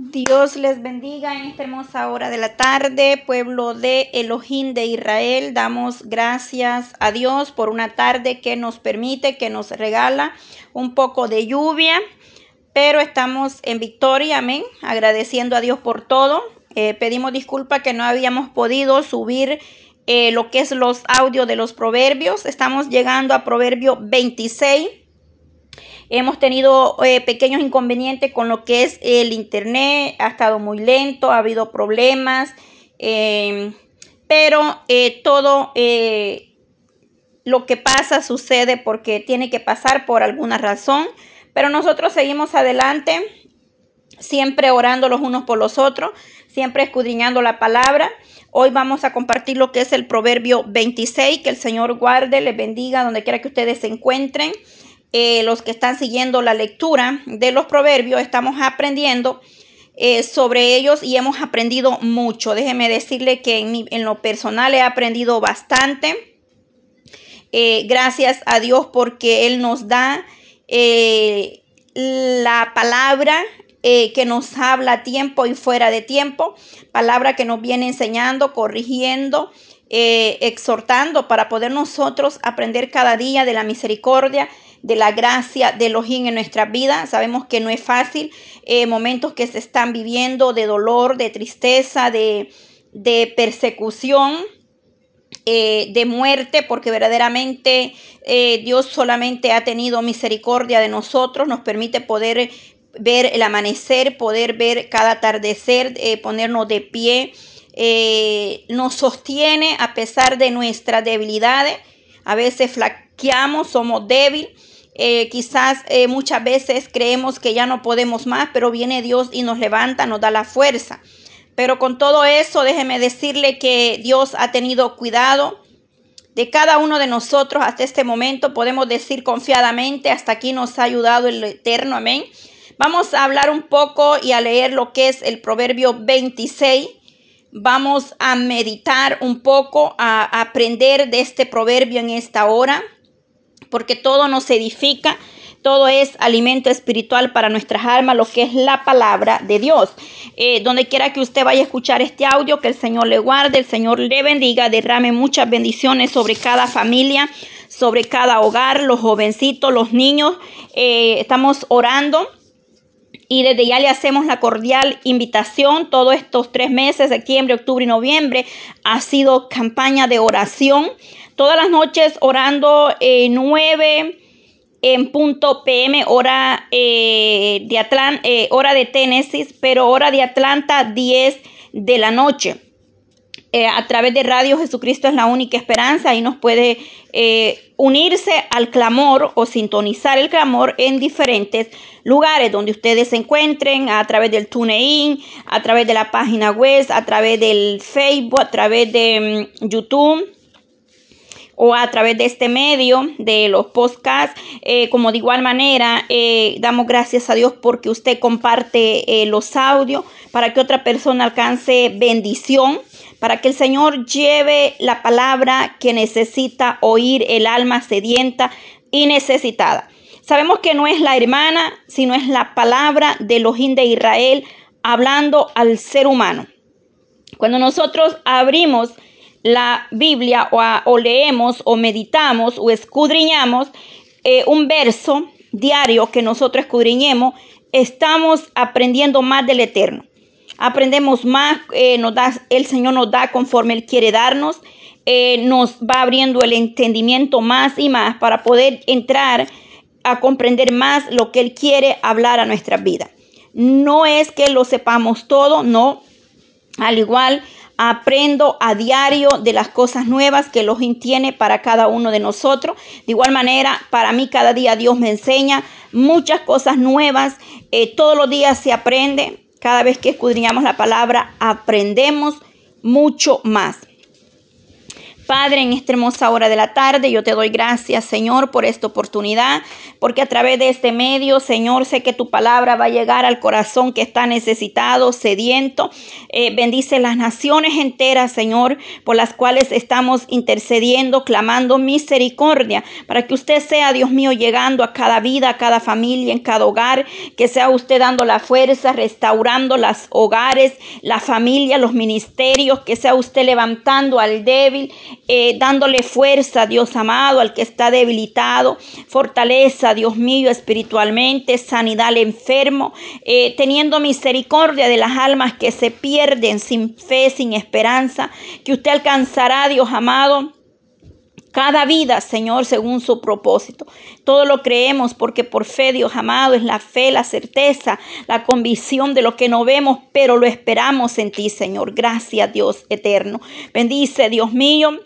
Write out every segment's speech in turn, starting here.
Dios les bendiga en esta hermosa hora de la tarde, pueblo de Elohim de Israel. Damos gracias a Dios por una tarde que nos permite, que nos regala un poco de lluvia, pero estamos en victoria, amén, agradeciendo a Dios por todo. Eh, pedimos disculpa que no habíamos podido subir eh, lo que es los audios de los proverbios. Estamos llegando a proverbio 26 Hemos tenido eh, pequeños inconvenientes con lo que es el internet, ha estado muy lento, ha habido problemas, em, pero eh, todo eh, lo que pasa sucede porque tiene que pasar por alguna razón, pero nosotros seguimos adelante, siempre orando los unos por los otros, siempre escudriñando la palabra. Hoy vamos a compartir lo que es el proverbio 26, que el Señor guarde, les bendiga donde quiera que ustedes se encuentren. Eh, los que están siguiendo la lectura de los proverbios, estamos aprendiendo eh, sobre ellos y hemos aprendido mucho. Déjeme decirle que en, lo personal he aprendido bastante. Eh, gracias a Dios porque Él nos da la palabra que nos habla a tiempo y fuera de tiempo, palabra que nos viene enseñando, corrigiendo, exhortando para poder nosotros aprender cada día de la misericordia de la gracia de Elohim en nuestra vida. Sabemos que no es fácil, eh, momentos que se están viviendo de dolor, de tristeza, de, persecución. Eh, de muerte, porque verdaderamente eh, Dios solamente ha tenido misericordia de nosotros, nos permite poder ver el amanecer, poder ver cada atardecer, ponernos de pie, nos sostiene a pesar de nuestras debilidades, a veces flaqueamos, somos débiles, eh, quizás eh, muchas veces creemos que ya no podemos más, pero viene Dios y nos levanta, nos da la fuerza. Pero con todo eso, déjeme decirle que Dios ha tenido cuidado de cada uno de nosotros hasta este momento. Podemos decir confiadamente, hasta aquí nos ha ayudado el Eterno, amén. Vamos a hablar un poco y a leer lo que es el Proverbio 26. Vamos a meditar un poco, a aprender de este proverbio en esta hora porque todo nos edifica, todo es alimento espiritual para nuestras almas, lo que es la palabra de Dios. Eh, donde quiera que usted vaya a escuchar este audio, que el Señor le guarde, el Señor le bendiga, derrame muchas bendiciones sobre cada familia, sobre cada hogar, los jovencitos, los niños. Eh, estamos orando. Y desde ya le hacemos la cordial invitación. Todos estos tres meses, septiembre, octubre y noviembre, ha sido campaña de oración todas las noches orando eh, 9 en punto PM, hora, eh, de Atlanta, eh, hora de Tennessee, pero hora de Atlanta 10 de la noche. Eh, a través de Radio Jesucristo es la única esperanza. y nos puede unirse al clamor o sintonizar el clamor en diferentes lugares donde ustedes se encuentren, a través del TuneIn, a través de la página web, a través del Facebook, a través de mm, YouTube o a través de este medio de los podcasts. Eh, como de igual manera, eh, damos gracias a Dios porque usted comparte eh, los audios para que otra persona alcance bendición, para que el Señor lleve la palabra que necesita oír el alma sedienta y necesitada. Sabemos que no es la hermana, sino es la palabra de Elohim de Israel hablando al ser humano. Cuando nosotros abrimos la Biblia o, leemos o meditamos o escudriñamos eh, un verso diario que nosotros escudriñemos, estamos aprendiendo más del Eterno. Aprendemos más, eh, nos da, el Señor nos da conforme Él quiere darnos, eh, nos va abriendo el entendimiento más y más para poder entrar a comprender más lo que Él quiere hablar a nuestra vida. No es que lo sepamos todo, no. Al igual aprendo a diario de las cosas nuevas que Elohim tiene para cada uno de nosotros. De igual manera, para mí cada día Dios me enseña muchas cosas nuevas. Eh, todos los días se aprende. Cada vez que escudriñamos la palabra, aprendemos mucho más. Padre, en esta hermosa hora de la tarde, yo te doy gracias, Señor, por esta oportunidad, porque a través de este medio, Señor, sé que tu palabra va a llegar al corazón que está necesitado, sediento. Eh, bendice las naciones enteras, Señor, por las cuales estamos intercediendo, clamando misericordia, para que usted sea, Dios mío, llegando a cada vida, a cada familia, en cada hogar, que sea usted dando la fuerza, restaurando los hogares, la familia, los ministerios, que sea usted levantando al débil eh, dándole fuerza, Dios amado, al que está debilitado, fortaleza, Dios mío, espiritualmente, sanidad al enfermo, eh, teniendo misericordia de las almas que se pierden sin fe, sin esperanza, que usted alcanzará, Dios amado cada vida, Señor, según su propósito. Todo lo creemos porque por fe, Dios amado, es la fe, la certeza, la convicción de lo que no vemos, pero lo esperamos en ti, Señor. Gracias, Dios eterno. Bendice, Dios mío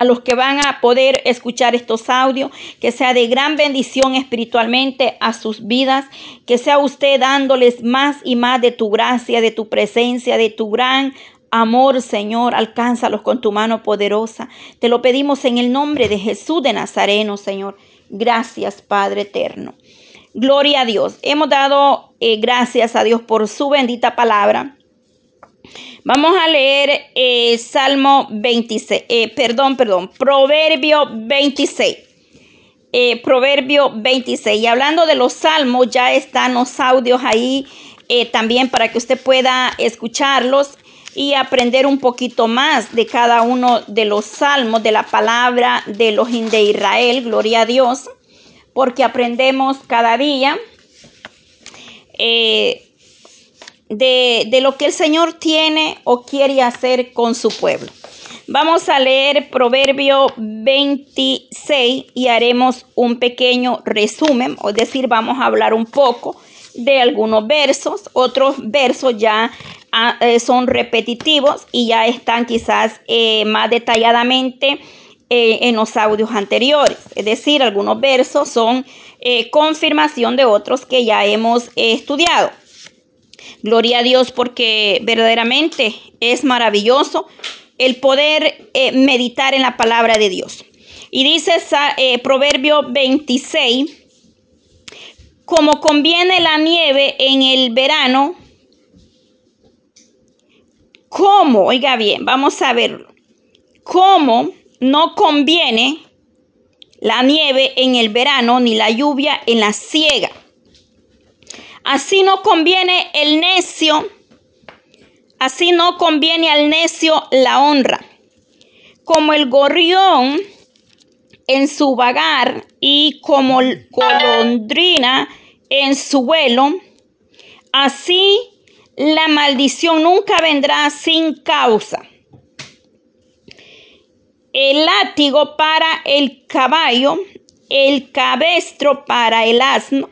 a los que van a poder escuchar estos audios, que sea de gran bendición espiritualmente a sus vidas, que sea usted dándoles más y más de tu gracia, de tu presencia, de tu gran amor, Señor, alcánzalos con tu mano poderosa. Te lo pedimos en el nombre de Jesús de Nazareno, Señor. Gracias, Padre eterno. Gloria a Dios. Hemos dado eh, gracias a Dios por su bendita palabra. Vamos a leer eh, Salmo 26, eh, perdón, perdón, Proverbio 26. Eh, Proverbio 26. Y hablando de los salmos, ya están los audios ahí también para que usted pueda escucharlos y aprender un poquito más de cada uno de los salmos, de la palabra de los de Israel. Gloria a Dios, porque aprendemos cada día de, lo que el Señor tiene o quiere hacer con su pueblo. Vamos a leer Proverbio 26 y haremos un pequeño resumen, es decir, vamos a hablar un poco de algunos versos, otros versos ya ah, eh, son repetitivos y ya están quizás eh, más detalladamente eh, en los audios anteriores, es decir, algunos versos son confirmación de otros que ya hemos estudiado. Gloria a Dios porque verdaderamente es maravilloso el poder eh, meditar en la palabra de Dios. Y dice eh, Proverbio 26, como conviene la nieve en el verano, ¿cómo? Oiga bien, vamos a verlo. ¿Cómo no conviene la nieve en el verano ni la lluvia en la siega? Así no conviene el necio, así no conviene al necio la honra. Como el gorrión en su vagar y como golondrina en su vuelo, así la maldición nunca vendrá sin causa. El látigo para el caballo, el cabestro para el asno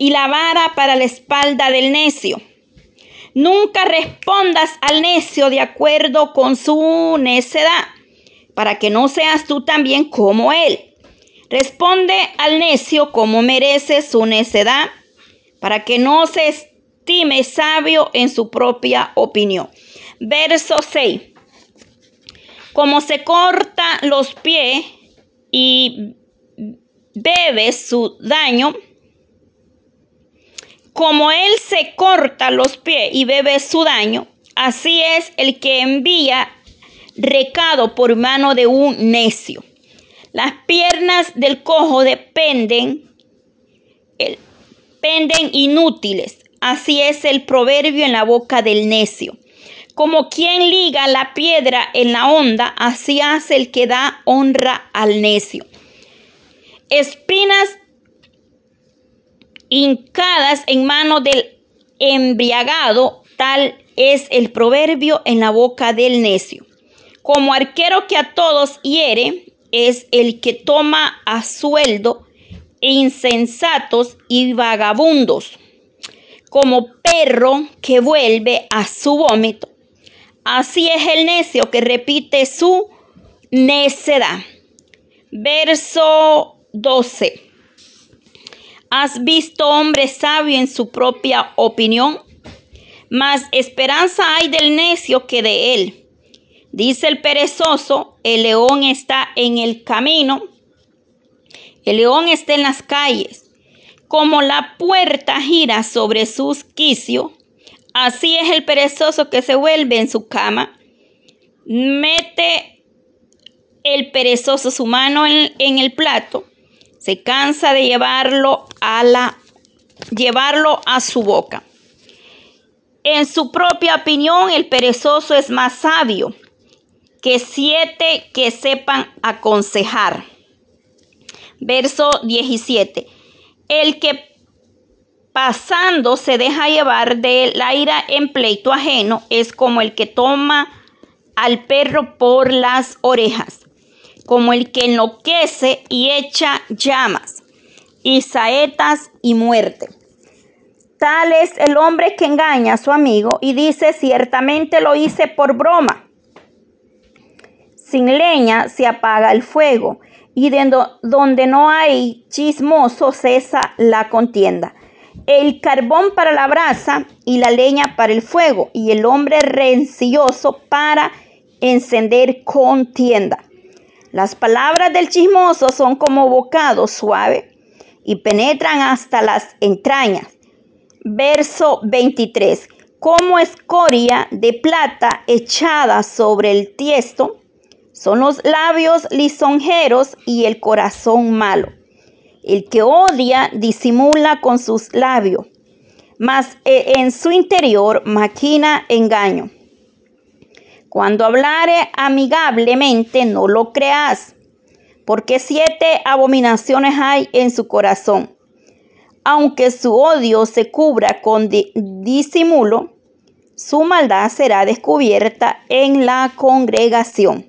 y la vara para la espalda del necio. Nunca respondas al necio de acuerdo con su necedad, para que no seas tú también como él. Responde al necio como merece su necedad, para que no se estime sabio en su propia opinión. Verso 6. Como se corta los pies y bebe su daño, como él se corta los pies y bebe su daño, así es el que envía recado por mano de un necio. Las piernas del cojo dependen, penden inútiles. Así es el proverbio en la boca del necio. Como quien liga la piedra en la onda, así hace el que da honra al necio. Espinas hincadas en mano del embriagado, tal es el proverbio en la boca del necio. Como arquero que a todos hiere, es el que toma a sueldo insensatos y vagabundos. Como perro que vuelve a su vómito. Así es el necio que repite su necedad. Verso 12. ¿Has visto hombre sabio en su propia opinión? Mas esperanza hay del necio que de él. Dice el perezoso, el león está en el camino, el león está en las calles. Como la puerta gira sobre sus quicios, así es el perezoso que se vuelve en su cama. Mete el perezoso su mano en, en el plato, se cansa de llevarlo a la llevarlo a su boca. En su propia opinión, el perezoso es más sabio que siete que sepan aconsejar. Verso 17. El que pasando se deja llevar de la ira en pleito ajeno es como el que toma al perro por las orejas, como el que enloquece y echa llamas y saetas y muerte. Tal es el hombre que engaña a su amigo y dice, ciertamente lo hice por broma. Sin leña se apaga el fuego y de donde no hay chismoso cesa la contienda. El carbón para la brasa y la leña para el fuego y el hombre rencilloso para encender contienda. Las palabras del chismoso son como bocado suave y penetran hasta las entrañas verso 23. Como escoria de plata echada sobre el tiesto, son los labios lisonjeros y el corazón malo. El que odia disimula con sus labios, mas eh, en su interior maquina engaño. Cuando hablare amigablemente, no lo creas, porque siete abominaciones hay en su corazón aunque su odio se cubra con disimulo, su maldad será descubierta en la congregación.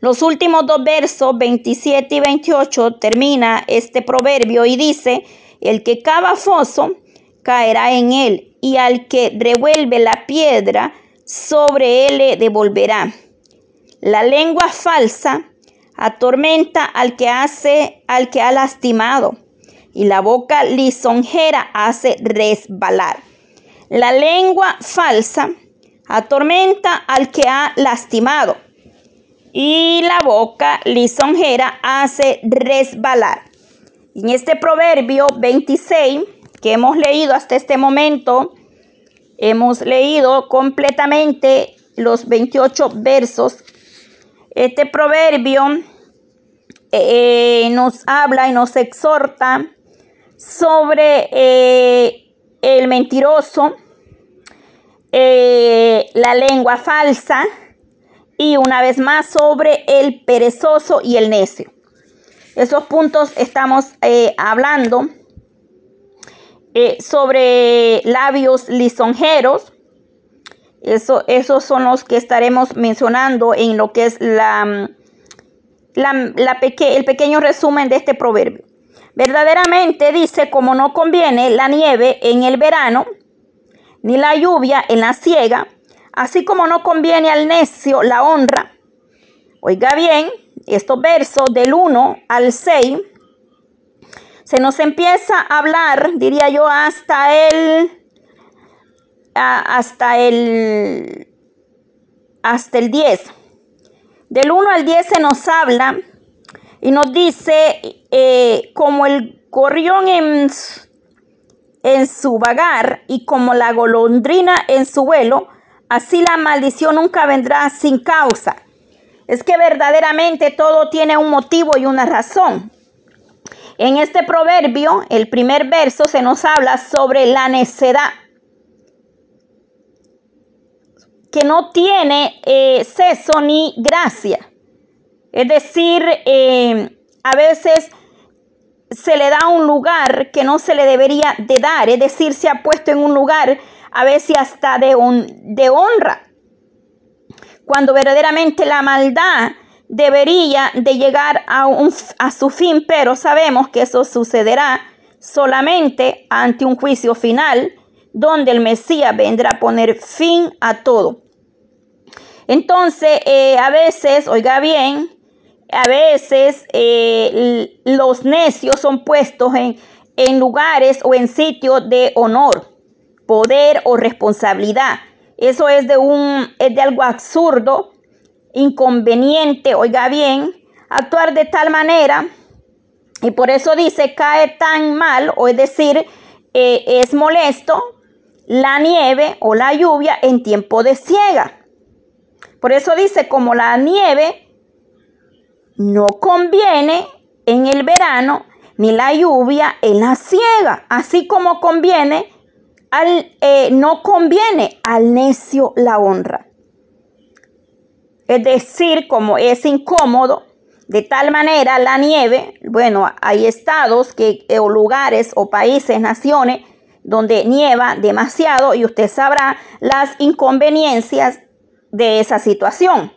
Los últimos dos versos, 27 y 28, termina este proverbio y dice, el que cava foso caerá en él, y al que revuelve la piedra, sobre él devolverá. La lengua falsa atormenta al que hace, al que ha lastimado y la boca lisonjera hace resbalar. La lengua falsa atormenta al que ha lastimado y la boca lisonjera hace resbalar. En este proverbio 26 que hemos leído hasta este momento, hemos leído completamente los 28 versos. Este proverbio eh, nos habla y nos exhorta sobre eh, el mentiroso, eh, la lengua falsa y una vez más sobre el perezoso y el necio. Esos puntos estamos eh, sobre labios lisonjeros. Eso, esos son los que estaremos mencionando en lo que es la, la, el pequeño resumen de este proverbio. Verdaderamente dice, como no conviene la nieve en el verano, ni la lluvia en la siega, así como no conviene al necio la honra. Oiga bien, estos versos del 1 al 6, se nos empieza a hablar, diría yo, hasta el, hasta el, hasta el 10. Del 1 al 10 se nos habla y nos dice, eh, como el gorrión en, en su vagar y como la golondrina en su vuelo, así la maldición nunca vendrá sin causa. Es que verdaderamente todo tiene un motivo y una razón. En este proverbio, el primer verso se nos habla sobre la necedad, que no tiene eh, ceso ni gracia. Es decir, eh, a veces se le da un lugar que no se le debería de dar, es decir, se ha puesto en un lugar a veces hasta de, de honra, cuando verdaderamente la maldad debería de llegar a, a su fin, pero sabemos que eso sucederá solamente ante un juicio final, donde el Mesías vendrá a poner fin a todo. Entonces, eh, a veces, oiga bien, a veces eh, los necios son puestos en, en lugares o en sitios de honor, poder o responsabilidad. Eso es de un es de algo absurdo, inconveniente, oiga bien, actuar de tal manera y por eso dice cae tan mal, o es decir, eh, es molesto la nieve o la lluvia en tiempo de siega. Por eso dice, como la nieve no conviene en el verano, ni la lluvia en la siega, así como conviene al, eh, no conviene al necio la honra. Es decir, como es incómodo, de tal manera la nieve, bueno, hay estados que, o lugares o países, naciones, donde nieva demasiado y usted sabrá las inconveniencias de esa situación.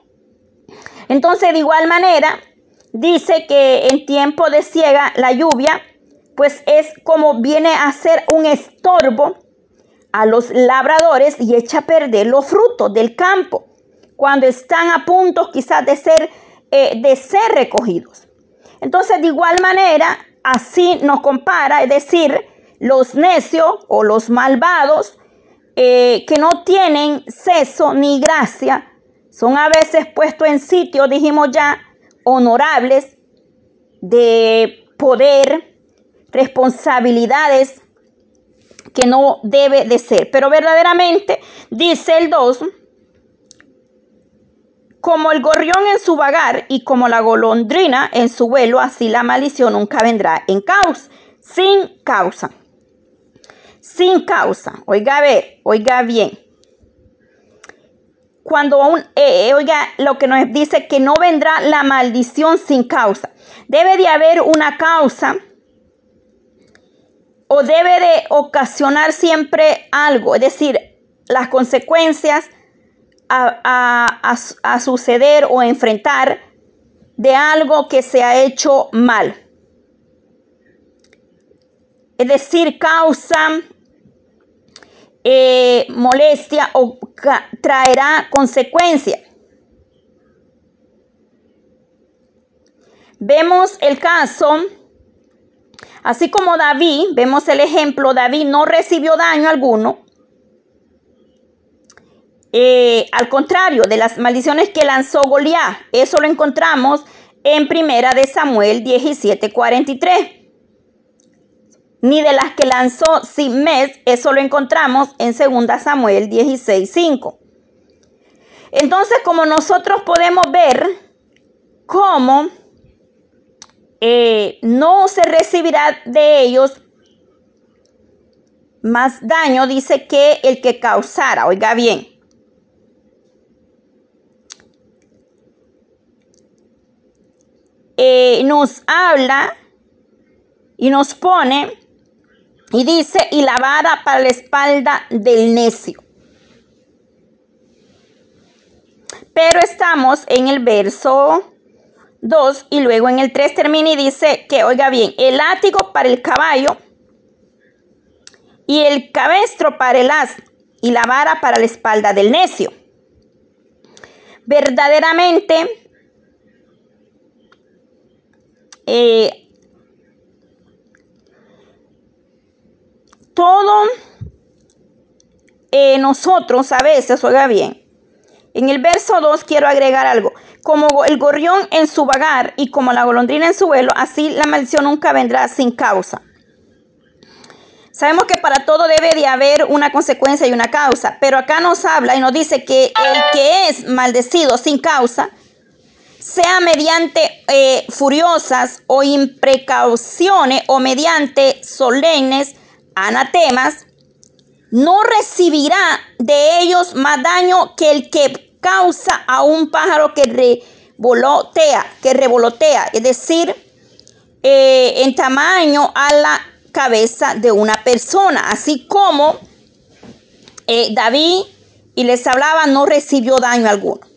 Entonces, de igual manera, dice que en tiempo de ciega la lluvia, pues es como viene a ser un estorbo a los labradores y echa a perder los frutos del campo cuando están a punto quizás de ser eh, de ser recogidos. Entonces, de igual manera, así nos compara, es decir, los necios o los malvados eh, que no tienen ceso ni gracia, son a veces puestos en sitios, dijimos ya, honorables, de poder, responsabilidades que no debe de ser. Pero verdaderamente, dice el 2, como el gorrión en su vagar y como la golondrina en su vuelo, así la maldición nunca vendrá en causa, sin causa. Sin causa. Oiga, a ver, oiga bien. Cuando un, eh, oiga lo que nos dice que no vendrá la maldición sin causa. Debe de haber una causa o debe de ocasionar siempre algo, es decir, las consecuencias a, suceder o enfrentar de algo que se ha hecho mal. Es decir, causa eh, molestia o traerá consecuencia. Vemos el caso, así como David, vemos el ejemplo, David no recibió daño alguno, eh, al contrario de las maldiciones que lanzó Goliat. Eso lo encontramos en primera de Samuel 17:43. Ni de las que lanzó Simes, eso lo encontramos en segunda Samuel 16:5. Entonces, como nosotros podemos ver cómo eh, no se recibirá de ellos más daño, dice que el que causara, oiga bien, Eh, nos habla y nos pone y dice, y la vara para la espalda del necio. Pero estamos en el verso 2 y luego en el 3 termina y dice que, oiga bien, el látigo para el caballo y el cabestro para el asno y la vara para la espalda del necio. Verdaderamente eh, todo eh, nosotros a veces, oiga bien, en el verso 2 quiero agregar algo. Como el gorrión en su vagar y como la golondrina en su vuelo, así la maldición nunca vendrá sin causa. Sabemos que para todo debe de haber una consecuencia y una causa, pero acá nos habla y nos dice que el que es maldecido sin causa, sea mediante eh, furiosas o imprecauciones o mediante solemnes anatemas, no recibirá de ellos más daño que el que causa a un pájaro que revolotea, que revolotea, es decir, eh, en tamaño a la cabeza de una persona, así como eh, David y les hablaba no recibió daño alguno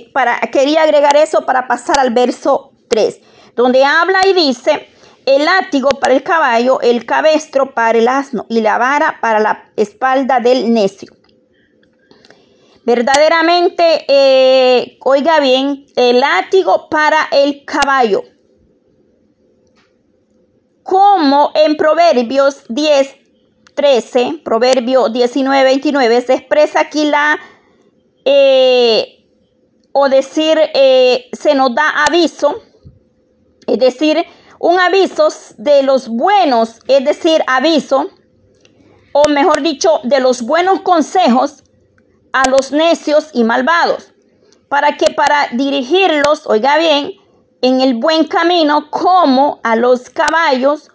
para, quería agregar eso para pasar al verso 3, donde habla y dice, el látigo para el caballo, el cabestro para el asno y la vara para la espalda del necio. Verdaderamente, eh, oiga bien, el látigo para el caballo. Como en Proverbios 10, 13, Proverbio 19, 29, se expresa aquí la, eh, o decir, eh, se nos da aviso, es decir, un aviso de los buenos, es decir, aviso, o mejor dicho, de los buenos consejos a los necios y malvados, para que para dirigirlos, oiga bien, en el buen camino como a los caballos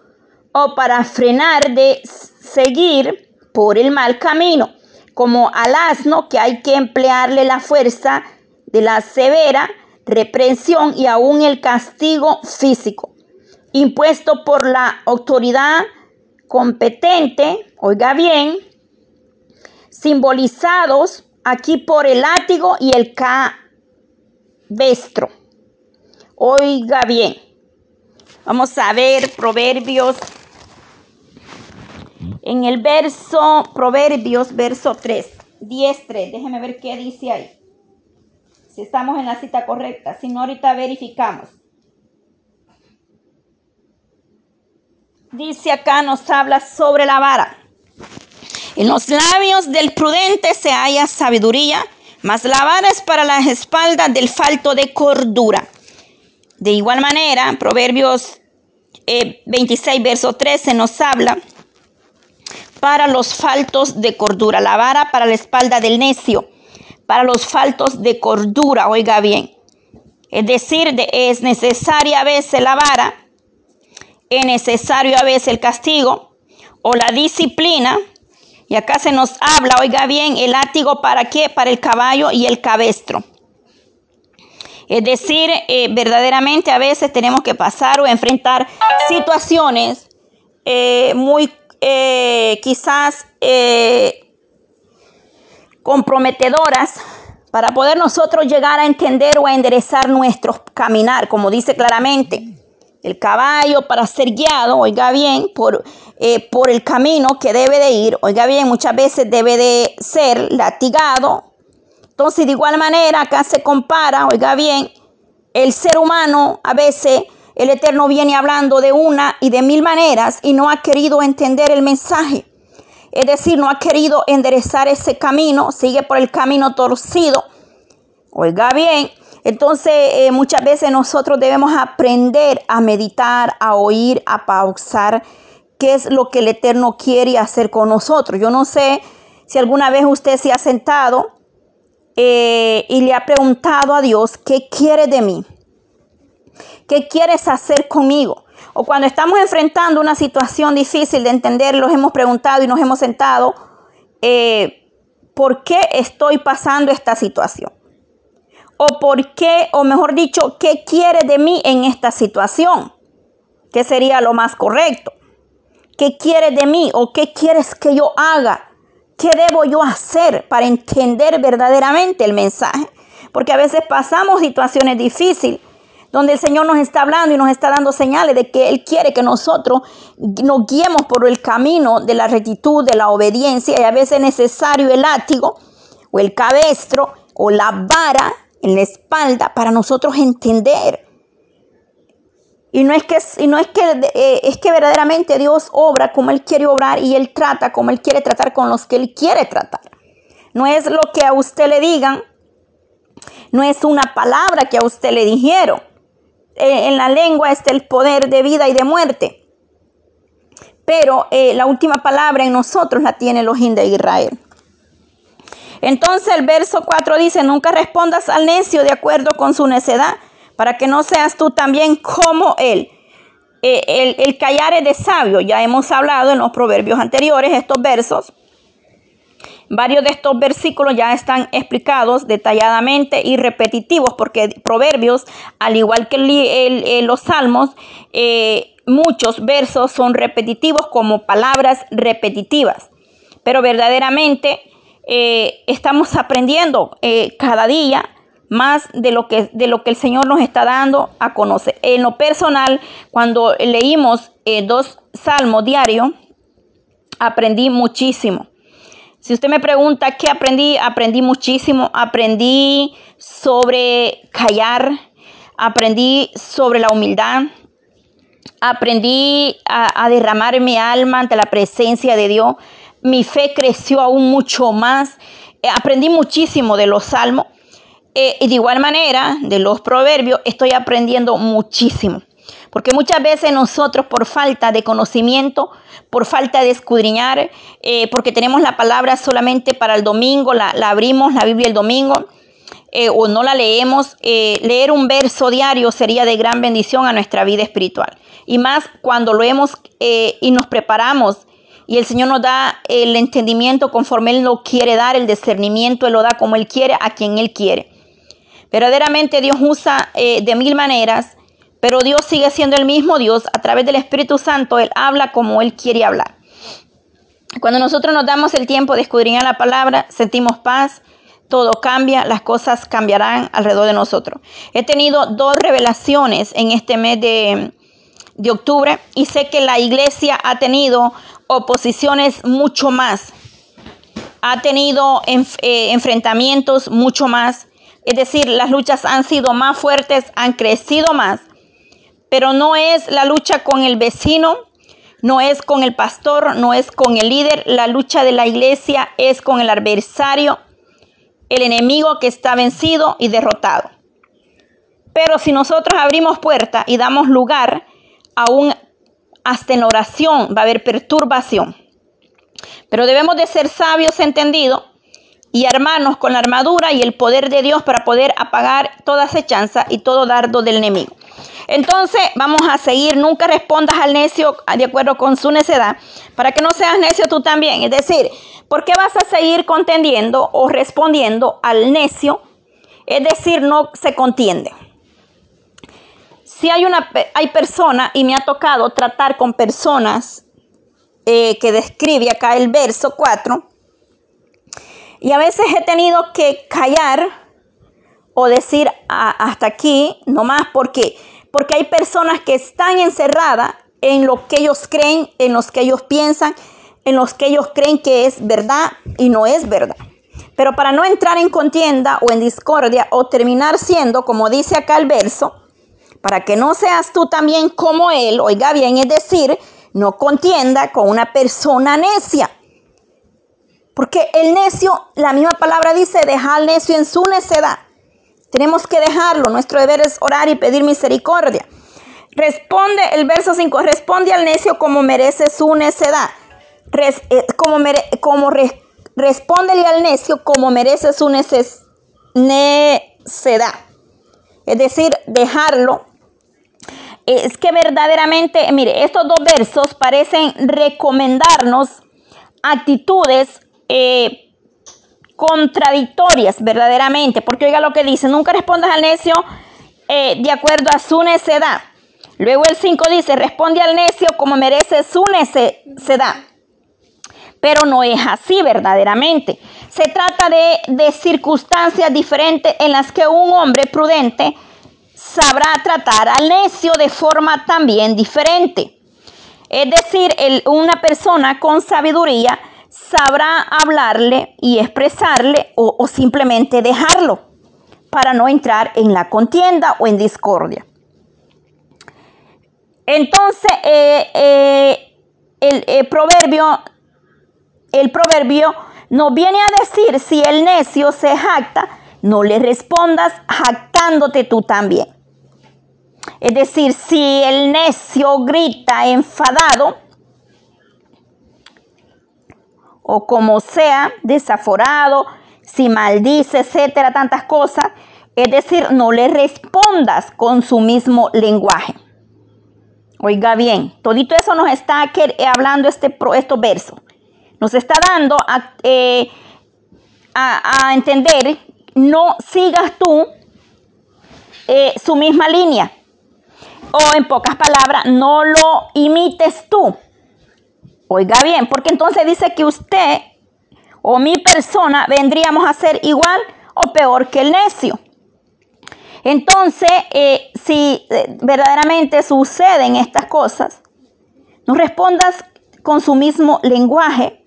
o para frenar de seguir por el mal camino, como al asno que hay que emplearle la fuerza de la severa reprensión y aún el castigo físico, impuesto por la autoridad competente, oiga bien, simbolizados aquí por el látigo y el cabestro. Oiga bien, vamos a ver Proverbios en el verso, Proverbios, verso 3, 10, 3. Déjeme ver qué dice ahí. Si estamos en la cita correcta. Si no, ahorita verificamos. Dice acá, nos habla sobre la vara. En los labios del prudente se halla sabiduría, mas la vara es para las espaldas del falto de cordura. De igual manera, Proverbios 26, eh, verso 13 nos habla para los faltos de cordura, la vara para la espalda del necio, para los faltos de cordura, oiga bien. Es decir, es necesaria a veces la vara, es necesario a veces el castigo o la disciplina. Y acá se nos habla, oiga bien, el látigo para qué? Para el caballo y el cabestro. Es decir, eh, verdaderamente a veces tenemos que pasar o enfrentar situaciones eh, muy eh, quizás comprometedoras para poder nosotros llegar a entender o a enderezar nuestro caminar, como dice claramente. El caballo para ser guiado, oiga bien, por, eh, por el camino que debe de ir, oiga bien, muchas veces debe de ser latigado. Entonces, de igual manera, acá se compara, oiga bien, el ser humano a veces el Eterno viene hablando de una y de mil maneras y no ha querido entender el mensaje. Es decir, no ha querido enderezar ese camino, sigue por el camino torcido. Oiga bien, entonces eh, muchas veces nosotros debemos aprender a meditar, a oír, a pausar qué es lo que el Eterno quiere hacer con nosotros. Yo no sé si alguna vez usted se ha sentado eh, y le ha preguntado a Dios, ¿qué quiere de mí? ¿Qué quieres hacer conmigo? O cuando estamos enfrentando una situación difícil de entender, los hemos preguntado y nos hemos sentado, eh, ¿por qué estoy pasando esta situación? O por qué, o mejor dicho, ¿qué quiere de mí en esta situación? ¿Qué sería lo más correcto? ¿Qué quiere de mí o qué quieres que yo haga? ¿Qué debo yo hacer para entender verdaderamente el mensaje? Porque a veces pasamos situaciones difíciles donde el Señor nos está hablando y nos está dando señales de que Él quiere que nosotros nos guiemos por el camino de la rectitud, de la obediencia, y a veces es necesario el látigo o el cabestro o la vara en la espalda para nosotros entender. Y no es que, y no es, que eh, es que verdaderamente Dios obra como Él quiere obrar y Él trata como Él quiere tratar con los que Él quiere tratar. No es lo que a usted le digan, no es una palabra que a usted le dijeron, en la lengua está el poder de vida y de muerte. Pero eh, la última palabra en nosotros la tiene el ojín de Israel. Entonces el verso 4 dice, nunca respondas al necio de acuerdo con su necedad, para que no seas tú también como él. Eh, el callar es de sabio, ya hemos hablado en los proverbios anteriores estos versos. Varios de estos versículos ya están explicados detalladamente y repetitivos porque Proverbios, al igual que los Salmos, eh, muchos versos son repetitivos como palabras repetitivas. Pero verdaderamente eh, estamos aprendiendo eh, cada día más de lo, que, de lo que el Señor nos está dando a conocer. En lo personal, cuando leímos dos salmos diarios, aprendí muchísimo. Si usted me pregunta qué aprendí, aprendí muchísimo. Aprendí sobre callar, aprendí sobre la humildad, aprendí a, derramar mi alma ante la presencia de Dios. Mi fe creció aún mucho más. Eh, aprendí muchísimo de los salmos. Eh, y de igual manera, de los proverbios, estoy aprendiendo muchísimo. Porque muchas veces nosotros por falta de conocimiento, por falta de escudriñar, eh, porque tenemos la palabra solamente para el domingo, la, abrimos, la Biblia el domingo, eh, o no la leemos, eh, leer un verso diario sería de gran bendición a nuestra vida espiritual. Y más cuando lo hemos y nos preparamos y el Señor nos da el entendimiento conforme Él lo quiere dar, el discernimiento Él lo da como Él quiere, a quien Él quiere. Verdaderamente Dios usa de mil maneras, pero Dios sigue siendo el mismo Dios. A través del Espíritu Santo Él habla como Él quiere hablar. Cuando nosotros nos damos el tiempo de escudriñar la palabra, sentimos paz, todo cambia, las cosas cambiarán alrededor de nosotros. He tenido dos revelaciones en este mes de, octubre y sé que la iglesia ha tenido oposiciones mucho más, ha tenido eh, enfrentamientos mucho más, es decir, las luchas han sido más fuertes, han crecido más, pero no es la lucha con el vecino, no es con el pastor, no es con el líder, la lucha de la iglesia es con el adversario el enemigo que está vencido y derrotado. Pero si nosotros abrimos puerta y damos lugar, aún hasta en oración va a haber perturbación. Pero debemos de ser sabios entendidos y armarnos con la armadura y el poder de Dios para poder apagar toda acechanza y todo dardo del enemigo. Entonces vamos a seguir, nunca respondas al necio de acuerdo con su necedad, para que no seas necio tú también. Es decir, ¿Por qué vas a seguir contendiendo o respondiendo al necio? Es decir, no se contiende. Si hay una hay persona y me ha tocado tratar con personas eh, que describe acá el verso 4, y a veces he tenido que callar o decir hasta aquí, no más porque porque hay personas que están encerradas en lo que ellos creen, en los que ellos piensan, en los que ellos creen que es verdad y no es verdad. Pero para no entrar en contienda o en discordia o terminar siendo, como dice acá el verso, para que no seas tú también como él, oiga bien, es decir, no contienda con una persona necia. Porque el necio, la misma palabra dice, deja al necio en su necedad. Tenemos que dejarlo. Nuestro deber es orar y pedir misericordia. Responde, el verso 5, responde al necio como merece su necedad. Eh, como, como respóndele al necio como merece su necedad. Es decir, dejarlo. Es que verdaderamente, mire, estos dos versos parecen recomendarnos actitudes eh, contradictorias, verdaderamente. Porque oiga lo que dice, nunca respondas al necio eh, de acuerdo a su necedad. Luego el 5 dice, responde al necio como merece su necedad pero no es así verdaderamente. Se trata de, circunstancias diferentes en las que un hombre prudente sabrá tratar al necio de forma también diferente. Es decir, una persona con sabiduría sabrá hablarle y expresarle o, simplemente dejarlo para no entrar en la contienda o en discordia. Entonces, eh, eh, el, el proverbio el proverbio nos viene a decir, si el necio se jacta, no le respondas jactándote tú también. Es decir, si el necio grita enfadado, o como sea, desaforado, si maldice, etcétera, tantas cosas, es decir, no le respondas con su mismo lenguaje. Oiga bien, todito eso nos está hablando este, estos versos nos está dando eh, a, a, entender, no sigas tú eh, su misma línea. O en pocas palabras, no lo imites tú. Oiga bien, porque entonces dice que usted o mi persona vendríamos a ser igual o peor que el necio. Entonces, eh, si verdaderamente suceden estas cosas, no respondas con su mismo lenguaje,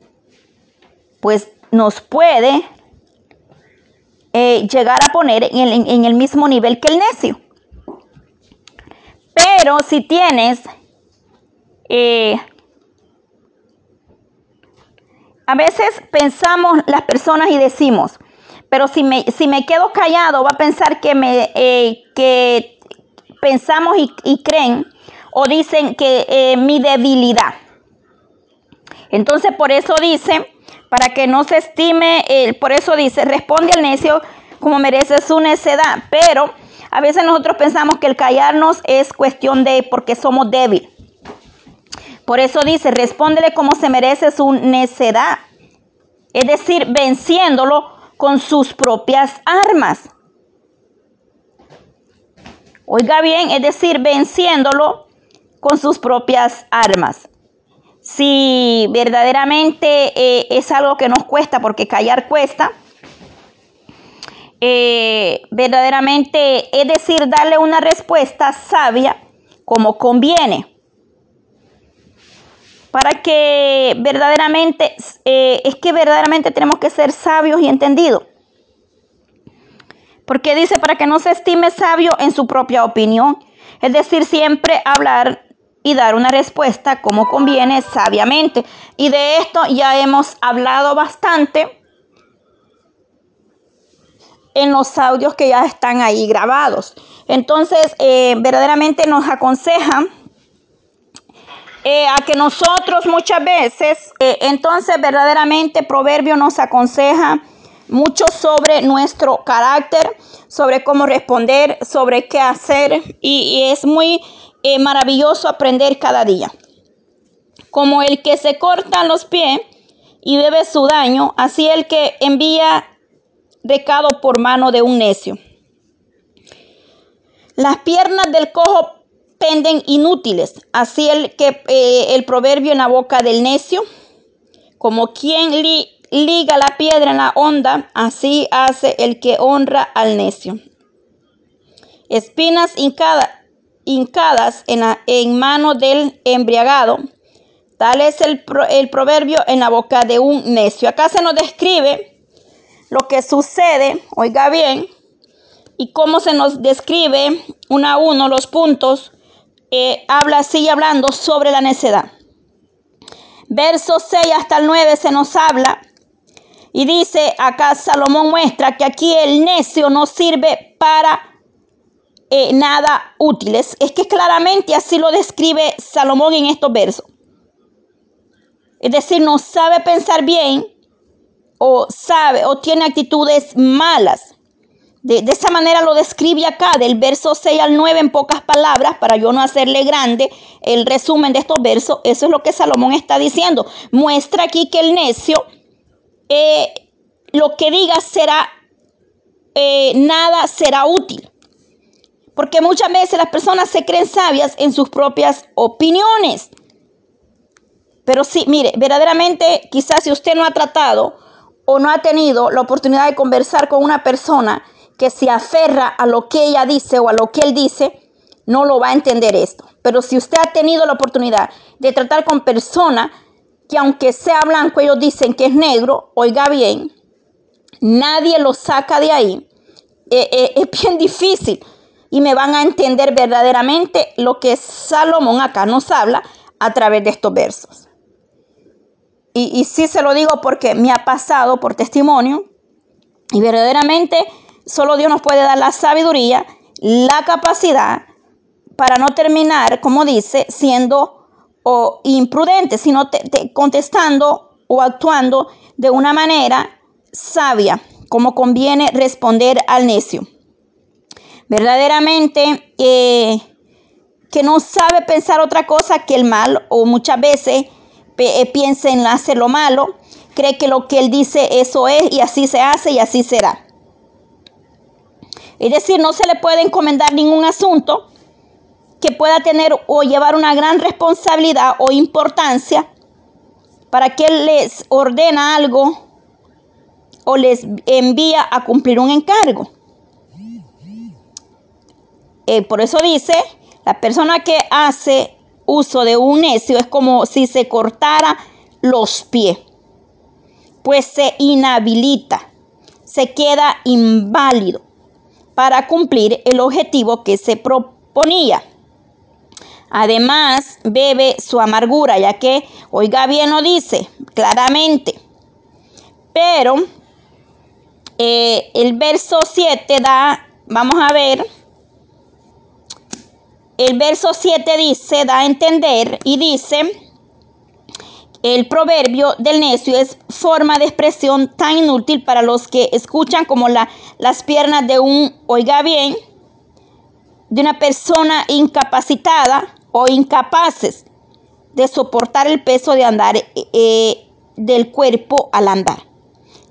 pues nos puede eh, llegar a poner en el, mismo nivel que el necio. Pero si tienes eh, a veces pensamos las personas y decimos, pero si me, si me quedo callado va a pensar que, me, eh, que pensamos y, creen o dicen que eh, mi debilidad. Entonces por eso dice, para que no se estime, por eso dice, responde al necio como merece su necedad. Pero a veces nosotros pensamos que el callarnos es cuestión de porque somos débiles. Por eso dice, respóndele como se merece su necedad. Es decir, venciéndolo con sus propias armas. Oiga bien, es decir, venciéndolo con sus propias armas. Si verdaderamente eh, es algo que nos cuesta, porque callar cuesta, eh, verdaderamente, es decir, darle una respuesta sabia como conviene. Para que verdaderamente, eh, es que verdaderamente tenemos que ser sabios y entendidos. Porque dice, para que no se estime sabio en su propia opinión. Es decir, siempre hablar y dar una respuesta como conviene sabiamente. Y de esto ya hemos hablado bastante en los audios que ya están ahí grabados. Entonces, eh, verdaderamente nos aconseja eh, a que nosotros muchas veces, eh, entonces verdaderamente Proverbio nos aconseja mucho sobre nuestro carácter, sobre cómo responder, sobre qué hacer y, es muy maravilloso aprender cada día. Como el que se corta los pies y bebe su daño, así el que envía recado por mano de un necio. Las piernas del cojo penden inútiles, así el que eh, el proverbio en la boca del necio, como quien liga la piedra en la onda, así hace el que honra al necio. Espinas hincadas en, la, mano del embriagado, tal es el, el proverbio en la boca de un necio. Acá se nos describe lo que sucede, oiga bien, y cómo se nos describe uno a uno los puntos, eh, habla, sigue hablando sobre la necedad. Verso 6 hasta el 9 se nos habla y dice, acá Salomón muestra que aquí el necio no sirve para eh, nada útiles. Es que claramente así lo describe Salomón en estos versos. Es decir, no sabe pensar bien, o sabe o tiene actitudes malas. De, esa manera lo describe acá, del verso 6 al 9 en pocas palabras, para yo no hacerle grande el resumen de estos versos. Eso es lo que Salomón está diciendo. Muestra aquí que el necio, eh, lo que diga será, eh, nada será útil. Porque muchas veces las personas se creen sabias en sus propias opiniones. Pero sí, mire, verdaderamente quizás si usted no ha tratado o no ha tenido la oportunidad de conversar con una persona que se aferra a lo que ella dice o a lo que él dice, no lo va a entender esto. Pero si usted ha tenido la oportunidad de tratar con personas que aunque sea blanco, ellos dicen que es negro, oiga bien, nadie lo saca de ahí. Eh, eh, es bien difícil y me van a entender verdaderamente lo que Salomón acá nos habla a través de estos versos. Y, sí se lo digo porque me ha pasado por testimonio y verdaderamente solo Dios nos puede dar la sabiduría, la capacidad para no terminar, como dice, siendo o imprudente, sino contestando o actuando de una manera sabia, como conviene responder al necio. Verdaderamente eh, que no sabe pensar otra cosa que el mal o muchas veces eh, piensa en hacer lo malo, cree que lo que él dice eso es y así se hace y así será. Es decir, no se le puede encomendar ningún asunto que pueda tener o llevar una gran responsabilidad o importancia para que él les ordena algo o les envía a cumplir un encargo. Eh, por eso dice, la persona que hace uso de un necio es como si se cortara los pies, pues se inhabilita, se queda inválido para cumplir el objetivo que se proponía. Además, bebe su amargura, ya que, oiga bien, lo dice claramente. Pero eh, el verso 7 da, vamos a ver, el verso 7 dice, da a entender y dice, el proverbio del necio es forma de expresión tan inútil para los que escuchan como la, las piernas de un, oiga bien, de una persona incapacitada o incapaces de soportar el peso de andar eh, del cuerpo al andar.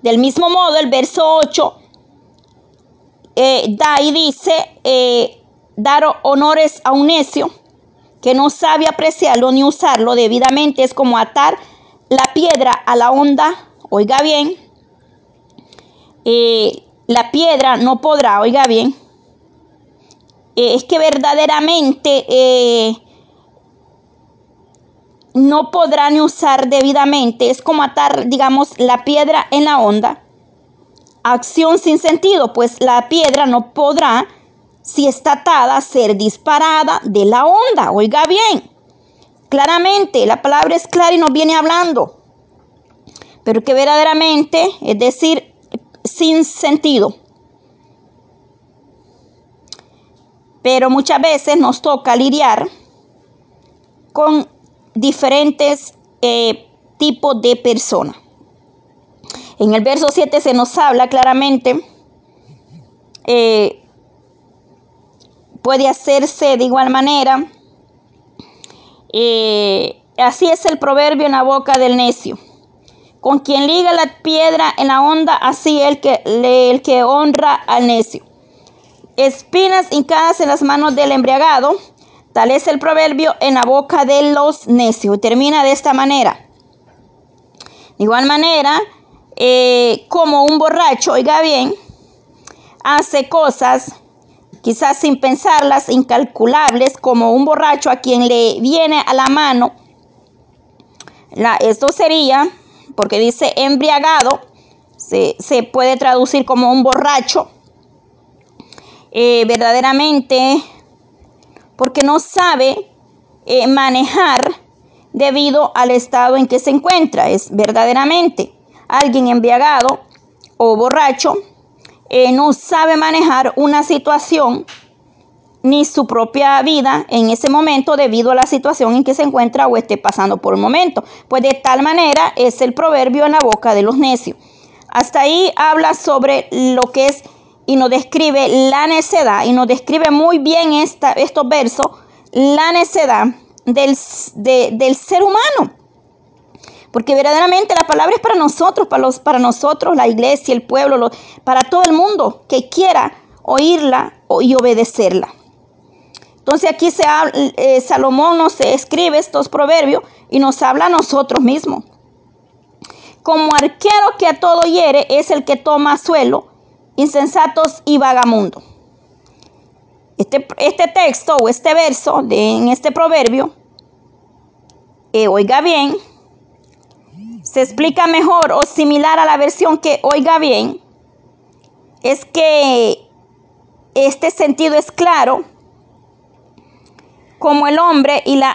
Del mismo modo, el verso 8 eh, da y dice, eh, dar honores a un necio que no sabe apreciarlo ni usarlo debidamente es como atar la piedra a la onda. Oiga bien, eh, la piedra no podrá, oiga bien, es que verdaderamente no podrá ni usar debidamente. Es como atar, digamos, la piedra en la onda. Acción sin sentido, pues la piedra no podrá, si está atada, ser disparada de la onda. Oiga bien, claramente, la palabra es clara y nos viene hablando. Pero que verdaderamente, es decir, sin sentido. Pero muchas veces nos toca lidiar con diferentes eh, tipos de personas. En el verso 7 se nos habla claramente, eh, puede hacerse de igual manera, eh, así es el proverbio en la boca del necio. Con quien liga la piedra en la onda, así el que, el que honra al necio. Espinas hincadas en las manos del embriagado, Tal es el proverbio en la boca de los necios. Termina de esta manera. De igual manera, eh, como un borracho, oiga bien, hace cosas quizás sin pensarlas, incalculables, como un borracho a quien le viene a la mano. esto sería, porque dice embriagado, se, puede traducir como un borracho. Eh, verdaderamente porque no sabe eh, manejar debido al estado en que se encuentra. Es verdaderamente alguien embriagado o borracho, eh, no sabe manejar una situación ni su propia vida en ese momento debido a la situación en que se encuentra o esté pasando por un momento. Pues de tal manera es el proverbio en la boca de los necios. Hasta ahí habla sobre lo que es y nos describe la necedad y nos describe muy bien esta, estos versos, la necedad del, del ser humano. Porque verdaderamente la palabra es para nosotros, para, los, para nosotros, la iglesia, el pueblo, para todo el mundo que quiera oírla y obedecerla. Entonces aquí se eh, Salomón nos escribe estos proverbios y nos habla a nosotros mismos. Como arquero que a todo hiere es el que toma suelo insensatos y vagamundos. Este, este, texto o este verso de, en este proverbio, eh, oiga bien, se explica mejor o similar a la versión que oiga bien, es que este sentido es claro, como el hombre y la,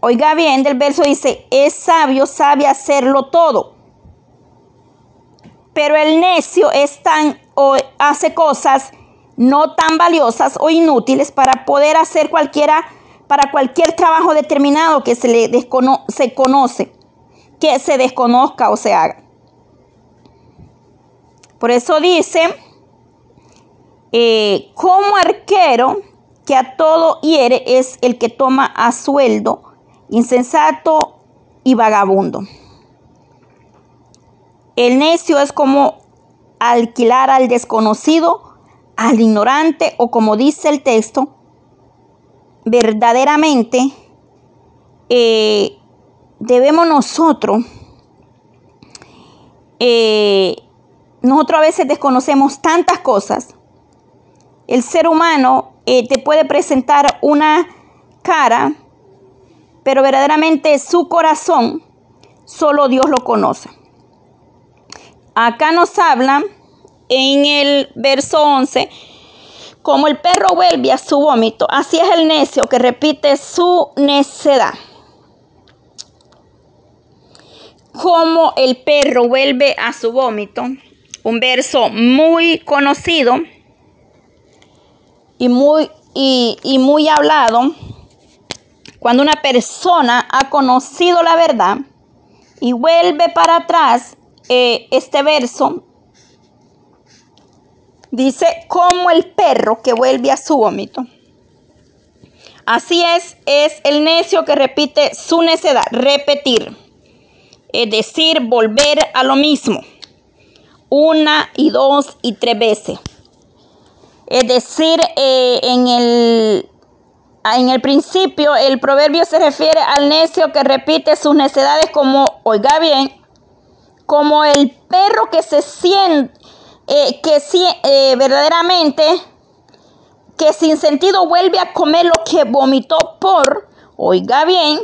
oiga bien, del verso dice, es sabio, sabe hacerlo todo. Pero el necio es tan o hace cosas no tan valiosas o inútiles para poder hacer cualquiera, para cualquier trabajo determinado que se le se conoce, que se desconozca o se haga. Por eso dice, eh, como arquero que a todo hiere es el que toma a sueldo, insensato y vagabundo. El necio es como alquilar al desconocido, al ignorante o como dice el texto, verdaderamente eh, debemos nosotros, eh, nosotros a veces desconocemos tantas cosas. El ser humano eh, te puede presentar una cara, pero verdaderamente su corazón solo Dios lo conoce. Acá nos habla en el verso 11, como el perro vuelve a su vómito, así es el necio que repite su necedad. Como el perro vuelve a su vómito, un verso muy conocido y muy, y muy hablado, cuando una persona ha conocido la verdad y vuelve para atrás, eh, este verso dice, como el perro que vuelve a su vómito. Así es, es el necio que repite su necedad, repetir, es decir, volver a lo mismo, una y dos y tres veces. Es decir, eh, en el en el principio, el proverbio se refiere al necio que repite sus necedades como, oiga bien, como el perro que se siente, eh, que eh, verdaderamente, que sin sentido vuelve a comer lo que vomitó por, oiga bien,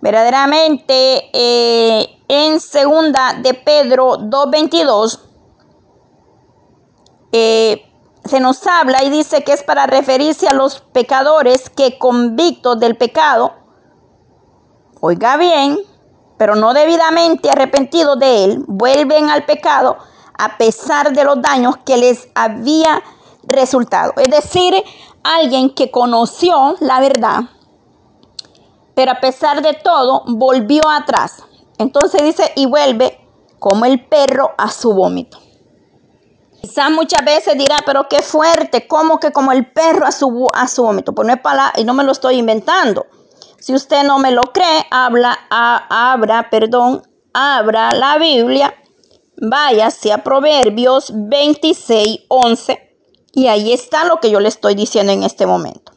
verdaderamente eh, en segunda de Pedro 2.22, eh, se nos habla y dice que es para referirse a los pecadores que convictos del pecado, oiga bien, pero no debidamente arrepentidos de él, vuelven al pecado a pesar de los daños que les había resultado. Es decir, alguien que conoció la verdad, pero a pesar de todo volvió atrás. Entonces dice, y vuelve como el perro a su vómito. Quizás muchas veces dirá, pero qué fuerte, como que como el perro a su, a su vómito. Pues no y no me lo estoy inventando. Si usted no me lo cree, habla, abra, perdón, abra la Biblia, váyase a Proverbios 26, 11, y ahí está lo que yo le estoy diciendo en este momento.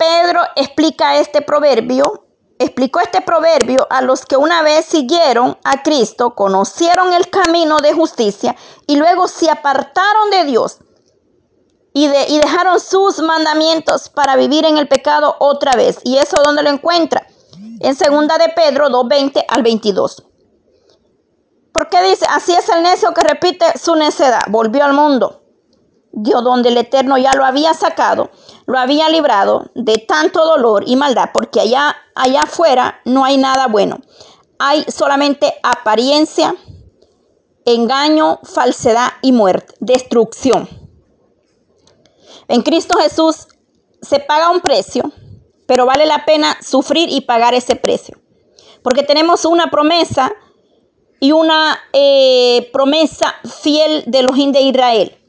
Pedro explica este proverbio explicó este proverbio a los que una vez siguieron a Cristo, conocieron el camino de justicia y luego se apartaron de Dios y, de, y dejaron sus mandamientos para vivir en el pecado otra vez. ¿Y eso dónde lo encuentra? En segunda de Pedro 2.20 al 22. ¿Por qué dice? Así es el necio que repite su necedad. Volvió al mundo Dios donde el Eterno ya lo había sacado, lo había librado de tanto dolor y maldad, porque allá, allá afuera no hay nada bueno. Hay solamente apariencia, engaño, falsedad y muerte, destrucción. En Cristo Jesús se paga un precio, pero vale la pena sufrir y pagar ese precio. Porque tenemos una promesa y una eh, promesa fiel de los de Israel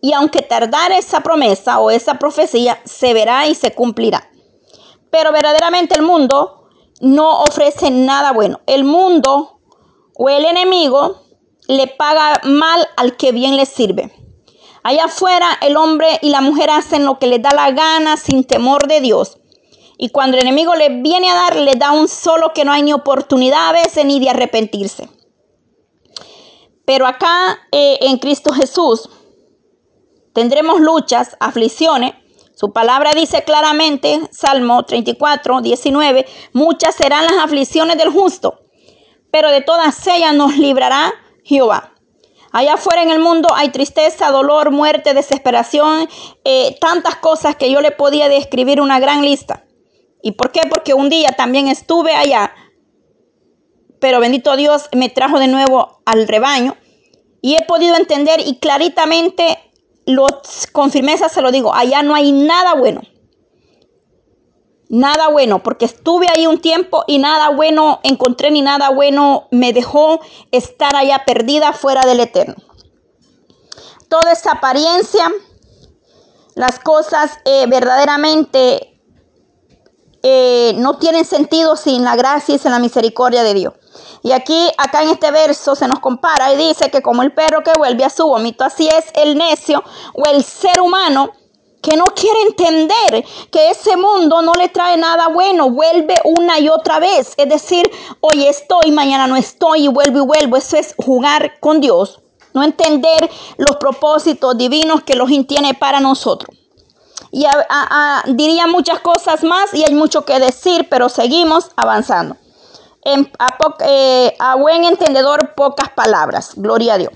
y aunque tardara esa promesa o esa profecía, se verá y se cumplirá. Pero verdaderamente el mundo no ofrece nada bueno. El mundo o el enemigo le paga mal al que bien le sirve. Allá afuera el hombre y la mujer hacen lo que les da la gana sin temor de Dios. Y cuando el enemigo le viene a dar, le da un solo que no hay ni oportunidad a veces ni de arrepentirse. Pero acá eh, en Cristo Jesús, tendremos luchas, aflicciones. Su palabra dice claramente, Salmo 34, 19, muchas serán las aflicciones del justo, pero de todas ellas nos librará Jehová. Allá afuera en el mundo hay tristeza, dolor, muerte, desesperación, eh, tantas cosas que yo le podía describir una gran lista. ¿Y por qué? Porque un día también estuve allá, pero bendito Dios me trajo de nuevo al rebaño y he podido entender y claritamente con firmeza se lo digo, allá no hay nada bueno. Nada bueno, porque estuve ahí un tiempo y nada bueno encontré ni nada bueno me dejó estar allá perdida fuera del eterno. Toda esta apariencia, las cosas eh, verdaderamente eh, no tienen sentido sin la gracia y sin la misericordia de Dios. Y aquí, acá en este verso se nos compara y dice que como el perro que vuelve a su vómito, así es el necio o el ser humano que no quiere entender que ese mundo no le trae nada bueno, vuelve una y otra vez. Es decir, hoy estoy, mañana no estoy y vuelvo y vuelvo. Eso es jugar con Dios, no entender los propósitos divinos que los tiene para nosotros. Y diría muchas cosas más y hay mucho que decir, pero seguimos avanzando. Eh, a buen entendedor pocas palabras. Gloria a Dios.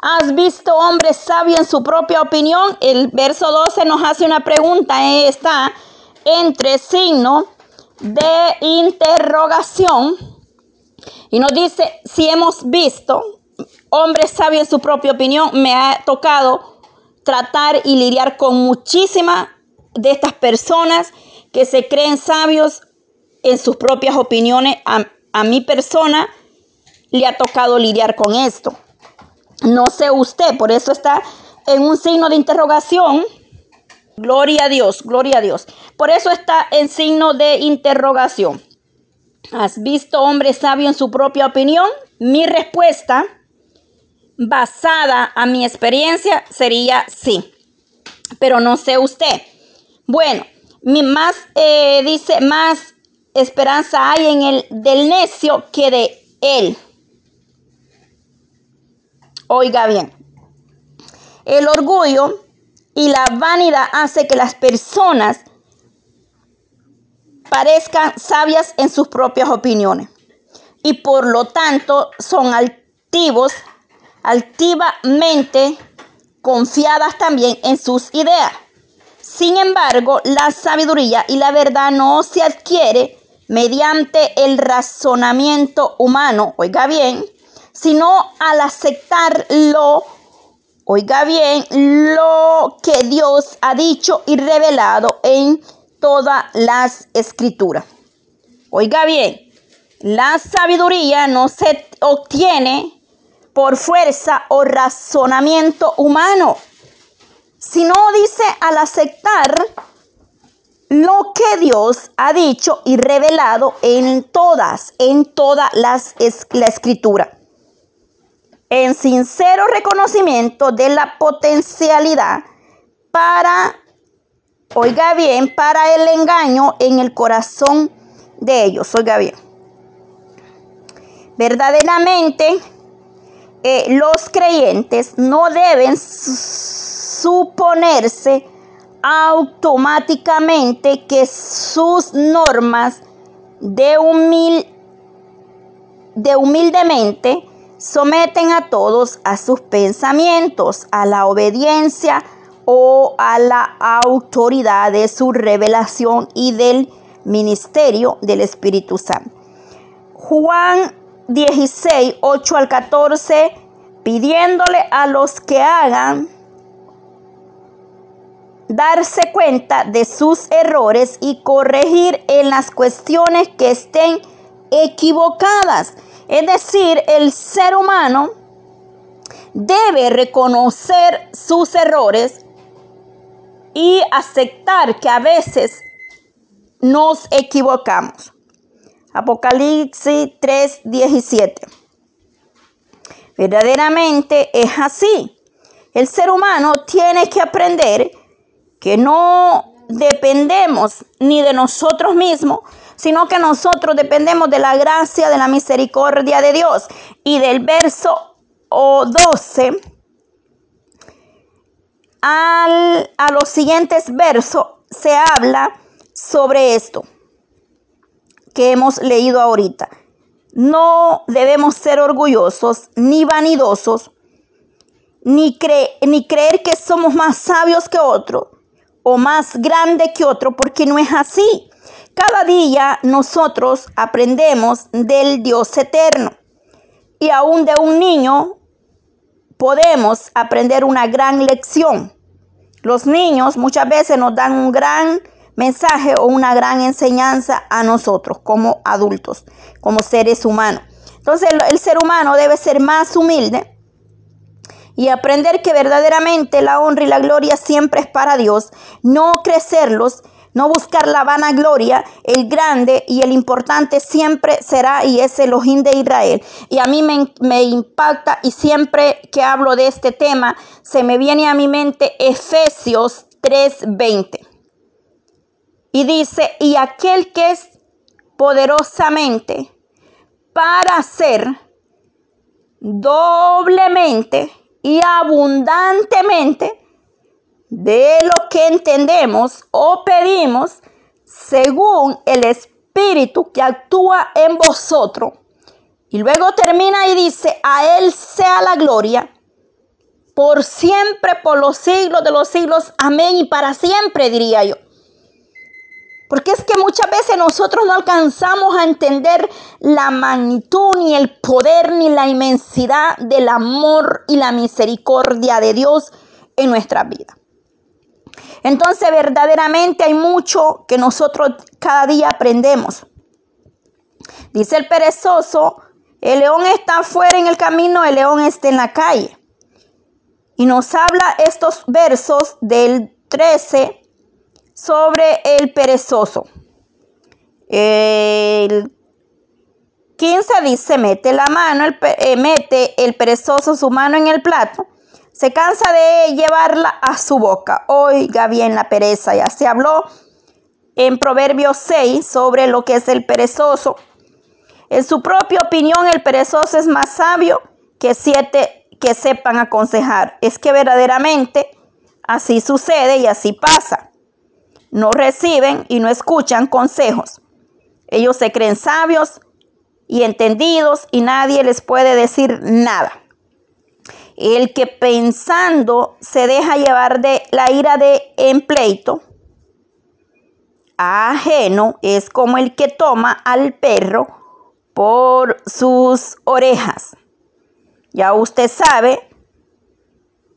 ¿Has visto hombre sabio en su propia opinión? El verso 12 nos hace una pregunta. Eh, está entre signo de interrogación y nos dice si hemos visto hombre sabio en su propia opinión. Me ha tocado tratar y lidiar con muchísimas de estas personas que se creen sabios en sus propias opiniones. A, mi persona le ha tocado lidiar con esto. No sé usted, por eso está en un signo de interrogación. Gloria a Dios, gloria a Dios. Por eso está en signo de interrogación. ¿Has visto hombre sabio en su propia opinión? Mi respuesta, basada a mi experiencia, sería sí. Pero no sé usted. Bueno, mi más, eh, dice, más esperanza hay en el del necio que de él. Oiga bien, el orgullo y la vanidad hace que las personas parezcan sabias en sus propias opiniones y por lo tanto son altivos, altivamente confiadas también en sus ideas. Sin embargo, la sabiduría y la verdad no se adquiere mediante el razonamiento humano, oiga bien, sino al aceptarlo, oiga bien, lo que Dios ha dicho y revelado en todas las escrituras. Oiga bien, la sabiduría no se obtiene por fuerza o razonamiento humano, sino dice al aceptar lo que Dios ha dicho y revelado en todas, en todas las la escritura en sincero reconocimiento de la potencialidad para, oiga bien, para el engaño en el corazón de ellos. Oiga bien. Verdaderamente, eh, los creyentes no deben suponerse automáticamente que sus normas de, humil, de humildemente someten a todos a sus pensamientos, a la obediencia o a la autoridad de su revelación y del ministerio del Espíritu Santo. Juan 16, 8 al 14, pidiéndole a los que hagan darse cuenta de sus errores y corregir en las cuestiones que estén equivocadas es decir, el ser humano debe reconocer sus errores y aceptar que a veces nos equivocamos. Apocalipsis 3:17. Verdaderamente es así. El ser humano tiene que aprender que no dependemos ni de nosotros mismos, sino que nosotros dependemos de la gracia, de la misericordia de Dios. Y del verso 12 al, a los siguientes versos se habla sobre esto que hemos leído ahorita. No debemos ser orgullosos ni vanidosos, ni, creer que somos más sabios que otro o más grande que otro, porque no es así. Cada día nosotros aprendemos del Dios eterno y aún de un niño podemos aprender una gran lección. Los niños muchas veces nos dan un gran mensaje o una gran enseñanza a nosotros como adultos, como seres humanos. Entonces el, ser humano debe ser más humilde y aprender que verdaderamente la honra y la gloria siempre es para Dios, no crecerlos no buscar la vanagloria, el grande y el importante siempre será y es el ojín de Israel. Y a mí me, me impacta y siempre que hablo de este tema se me viene a mi mente Efesios 3:20. Y dice, y aquel que es poderosamente para hacer doblemente y abundantemente de lo que entendemos o pedimos según el Espíritu que actúa en vosotros. Y luego termina y dice, a Él sea la gloria por siempre, por los siglos de los siglos. Amén. Y para siempre, diría yo. Porque es que muchas veces nosotros no alcanzamos a entender la magnitud, ni el poder, ni la inmensidad del amor y la misericordia de Dios en nuestra vida. Entonces verdaderamente hay mucho que nosotros cada día aprendemos. Dice el perezoso, el león está afuera en el camino, el león está en la calle. Y nos habla estos versos del 13 sobre el perezoso. El 15 dice, mete la mano, eh, mete el perezoso su mano en el plato, se cansa de llevarla a su boca. Oiga bien la pereza, ya se habló en Proverbios 6 sobre lo que es el perezoso. En su propia opinión, el perezoso es más sabio que siete que sepan aconsejar. Es que verdaderamente así sucede y así pasa no reciben y no escuchan consejos. Ellos se creen sabios y entendidos y nadie les puede decir nada. El que pensando se deja llevar de la ira de en pleito ajeno es como el que toma al perro por sus orejas. Ya usted sabe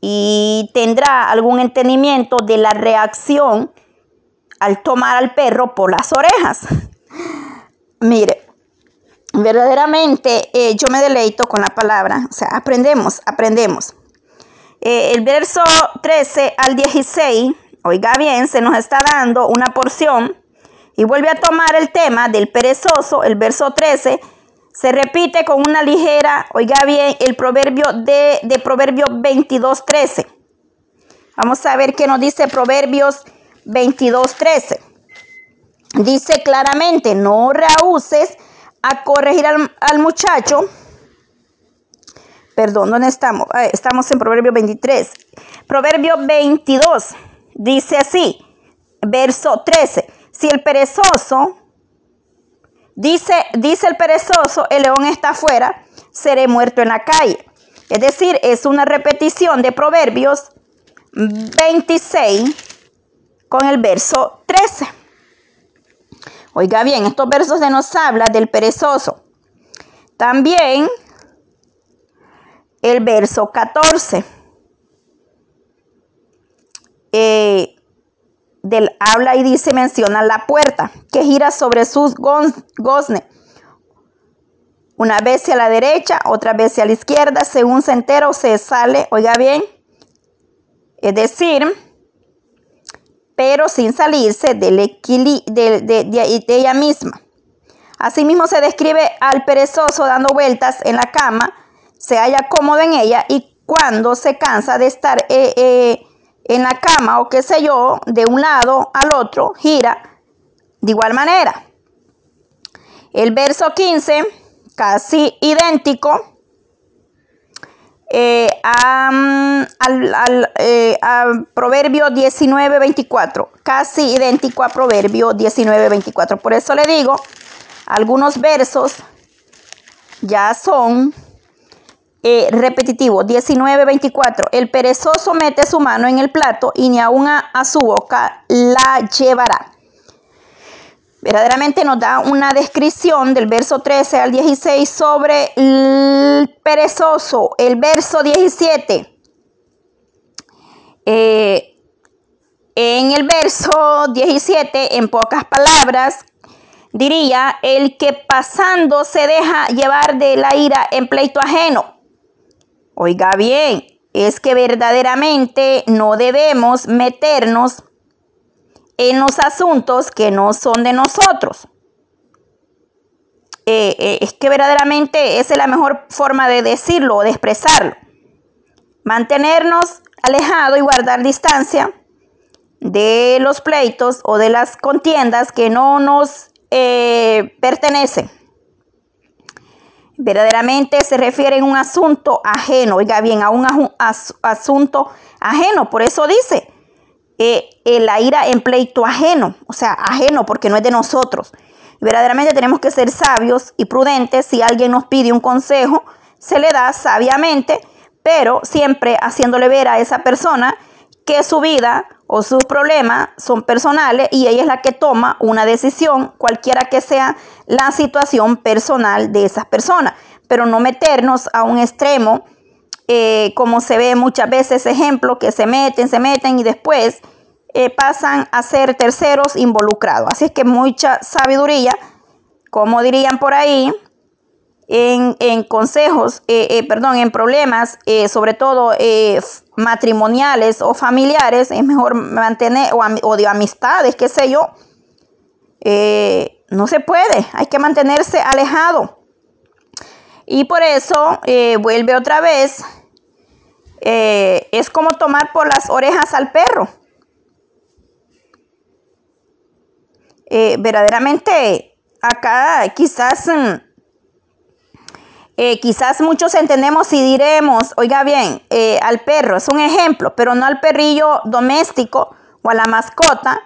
y tendrá algún entendimiento de la reacción al tomar al perro por las orejas. Mire, verdaderamente eh, yo me deleito con la palabra, o sea, aprendemos, aprendemos. Eh, el verso 13 al 16, oiga bien, se nos está dando una porción y vuelve a tomar el tema del perezoso, el verso 13, se repite con una ligera, oiga bien, el proverbio de, de Proverbio 22, 13. Vamos a ver qué nos dice Proverbios 22.13. Dice claramente, no rehuses a corregir al, muchacho. Perdón, ¿dónde estamos? Ah, estamos en Proverbio 23. Proverbio 22 dice así, verso 13. Si el perezoso, dice, dice el perezoso, el león está afuera, seré muerto en la calle. Es decir, es una repetición de Proverbios 26 con el verso 13. Oiga bien, estos versos se nos habla del perezoso. También el verso 14. Eh, del habla y dice, menciona la puerta que gira sobre sus goznes. Una vez hacia la derecha, otra vez hacia la izquierda, según se entera o se sale, oiga bien. Es decir, pero sin salirse del de, de, ella misma. Asimismo se describe al perezoso dando vueltas en la cama, se halla cómodo en ella y cuando se cansa de estar eh, eh, en la cama o qué sé yo, de un lado al otro, gira de igual manera. El verso 15, casi idéntico, eh, al, eh, a, Proverbio 19, 24, casi idéntico a Proverbio 19, 24. Por eso le digo, algunos versos ya son eh, repetitivos. 19, 24. El perezoso mete su mano en el plato y ni aún a su boca la llevará verdaderamente nos da una descripción del verso 13 al 16 sobre el perezoso. El verso 17. Eh, en el verso 17, en pocas palabras, diría, el que pasando se deja llevar de la ira en pleito ajeno. Oiga bien, es que verdaderamente no debemos meternos en los asuntos que no son de nosotros. Eh, eh, es que verdaderamente esa es la mejor forma de decirlo o de expresarlo. Mantenernos alejados y guardar distancia de los pleitos o de las contiendas que no nos eh, pertenecen. Verdaderamente se refiere a un asunto ajeno, oiga bien, a un asunto ajeno. Por eso dice, eh, la ira en pleito ajeno, o sea, ajeno porque no es de nosotros. verdaderamente tenemos que ser sabios y prudentes. Si alguien nos pide un consejo, se le da sabiamente, pero siempre haciéndole ver a esa persona que su vida o sus problemas son personales y ella es la que toma una decisión, cualquiera que sea la situación personal de esas personas, pero no meternos a un extremo, eh, como se ve muchas veces ejemplo, que se meten, se meten y después eh, pasan a ser terceros involucrados. Así es que mucha sabiduría, como dirían por ahí, en, consejos, eh, perdón, en problemas, sobre todo matrimoniales o familiares, es mejor mantener, o, de amistades, qué sé yo, no se puede, hay que mantenerse alejado. Y por eso vuelve otra vez, es como tomar por las orejas al perro. verdaderamente, acá quizás mm, eh, quizás muchos entendemos y diremos, oiga bien, eh, al perro es un ejemplo, pero no al perrillo doméstico o a la mascota,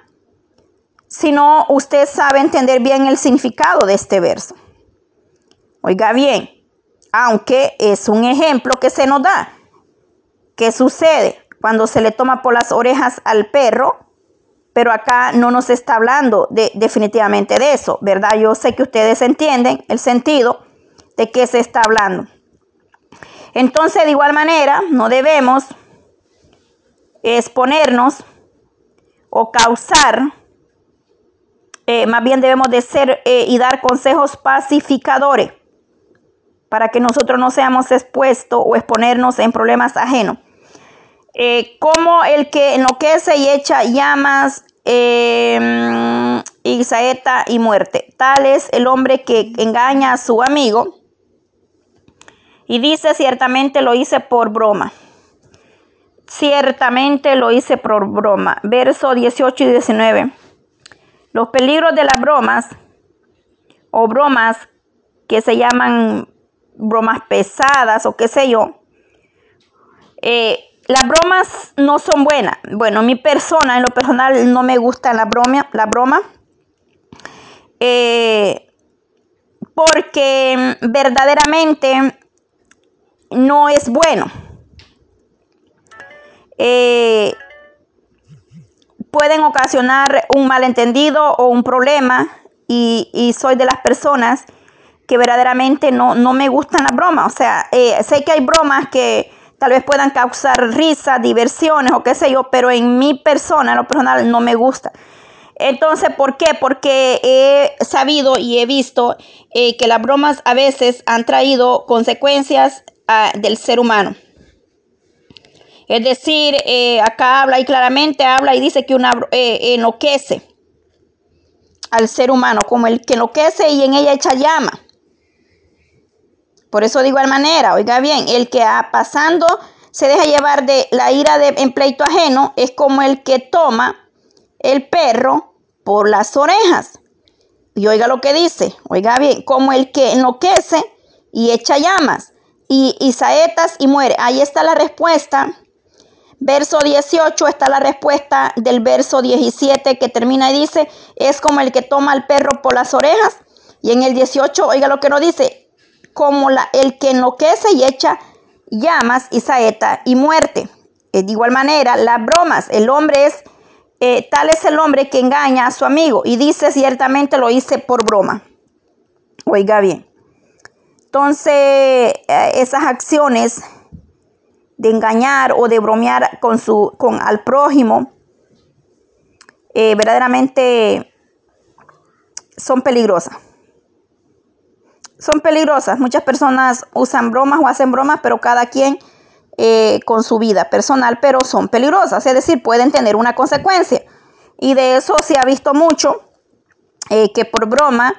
sino usted sabe entender bien el significado de este verso. Oiga bien, aunque es un ejemplo que se nos da. ¿Qué sucede cuando se le toma por las orejas al perro? Pero acá no nos está hablando de, definitivamente de eso, ¿verdad? Yo sé que ustedes entienden el sentido de qué se está hablando. Entonces, de igual manera, no debemos exponernos o causar, eh, más bien debemos de ser eh, y dar consejos pacificadores para que nosotros no seamos expuestos o exponernos en problemas ajenos. Eh, como el que enloquece y echa llamas y saeta y muerte. Tal es el hombre que engaña a su amigo y dice, ciertamente lo hice por broma. Ciertamente lo hice por broma. Verso 18 y 19. Los peligros de las bromas o bromas que se llaman bromas pesadas o qué sé yo. Eh, las bromas no son buenas. Bueno, mi persona, en lo personal, no me gusta la broma. La broma eh, porque verdaderamente no es bueno. Eh, pueden ocasionar un malentendido o un problema y, soy de las personas que verdaderamente no, no me gustan las bromas. O sea, eh, sé que hay bromas que tal vez puedan causar risa, diversiones o qué sé yo, pero en mi persona, en lo personal, no me gusta. Entonces, ¿por qué? Porque he sabido y he visto eh, que las bromas a veces han traído consecuencias del ser humano. Es decir, eh, acá habla y claramente habla y dice que una eh, enloquece al ser humano, como el que enloquece y en ella echa llama. Por eso de igual manera, oiga bien, el que pasando se deja llevar de la ira de, en pleito ajeno es como el que toma el perro por las orejas. Y oiga lo que dice, oiga bien, como el que enloquece y echa llamas y, saetas y muere. Ahí está la respuesta. Verso 18 está la respuesta del verso 17 que termina y dice, es como el que toma al perro por las orejas. Y en el 18, oiga lo que nos dice, como la, el que enloquece y echa llamas y saeta y muerte. Eh, de igual manera, las bromas, el hombre es, eh, tal es el hombre que engaña a su amigo y dice ciertamente lo hice por broma. Oiga bien. Entonces, eh, esas acciones de engañar o de bromear con, su, con al prójimo, verdaderamente son peligrosas. Son peligrosas. Muchas personas usan bromas o hacen bromas, pero cada quien eh, con su vida personal, pero son peligrosas. Es decir, pueden tener una consecuencia. Y de eso se ha visto mucho, que por broma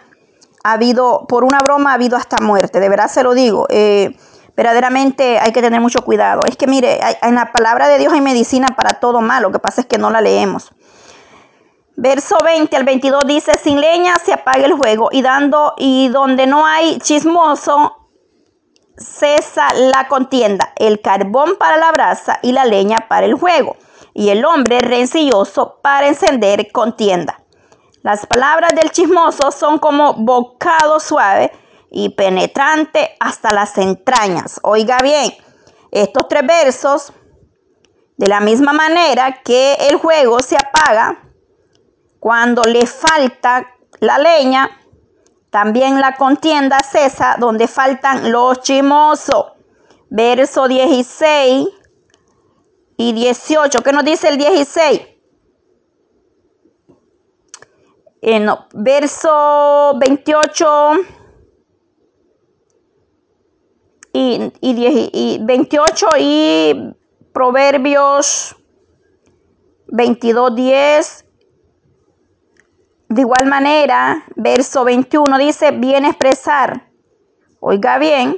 ha habido, por una broma ha habido hasta muerte, de verdad se lo digo. Eh, verdaderamente hay que tener mucho cuidado. Es que mire, en la palabra de Dios hay medicina para todo mal, lo que pasa es que no la leemos. Verso 20 al 22 dice, sin leña se apaga el juego y dando y donde no hay chismoso cesa la contienda, el carbón para la brasa y la leña para el juego, y el hombre rencilloso para encender contienda. Las palabras del chismoso son como bocado suave y penetrante hasta las entrañas. Oiga bien, estos tres versos, de la misma manera que el juego se apaga cuando le falta la leña, también la contienda cesa donde faltan los chismosos. Verso 16 y 18. ¿Qué nos dice el 16? En verso 28 y, y 28 y Proverbios 22, 10. De igual manera, verso 21 dice, bien expresar. Oiga bien,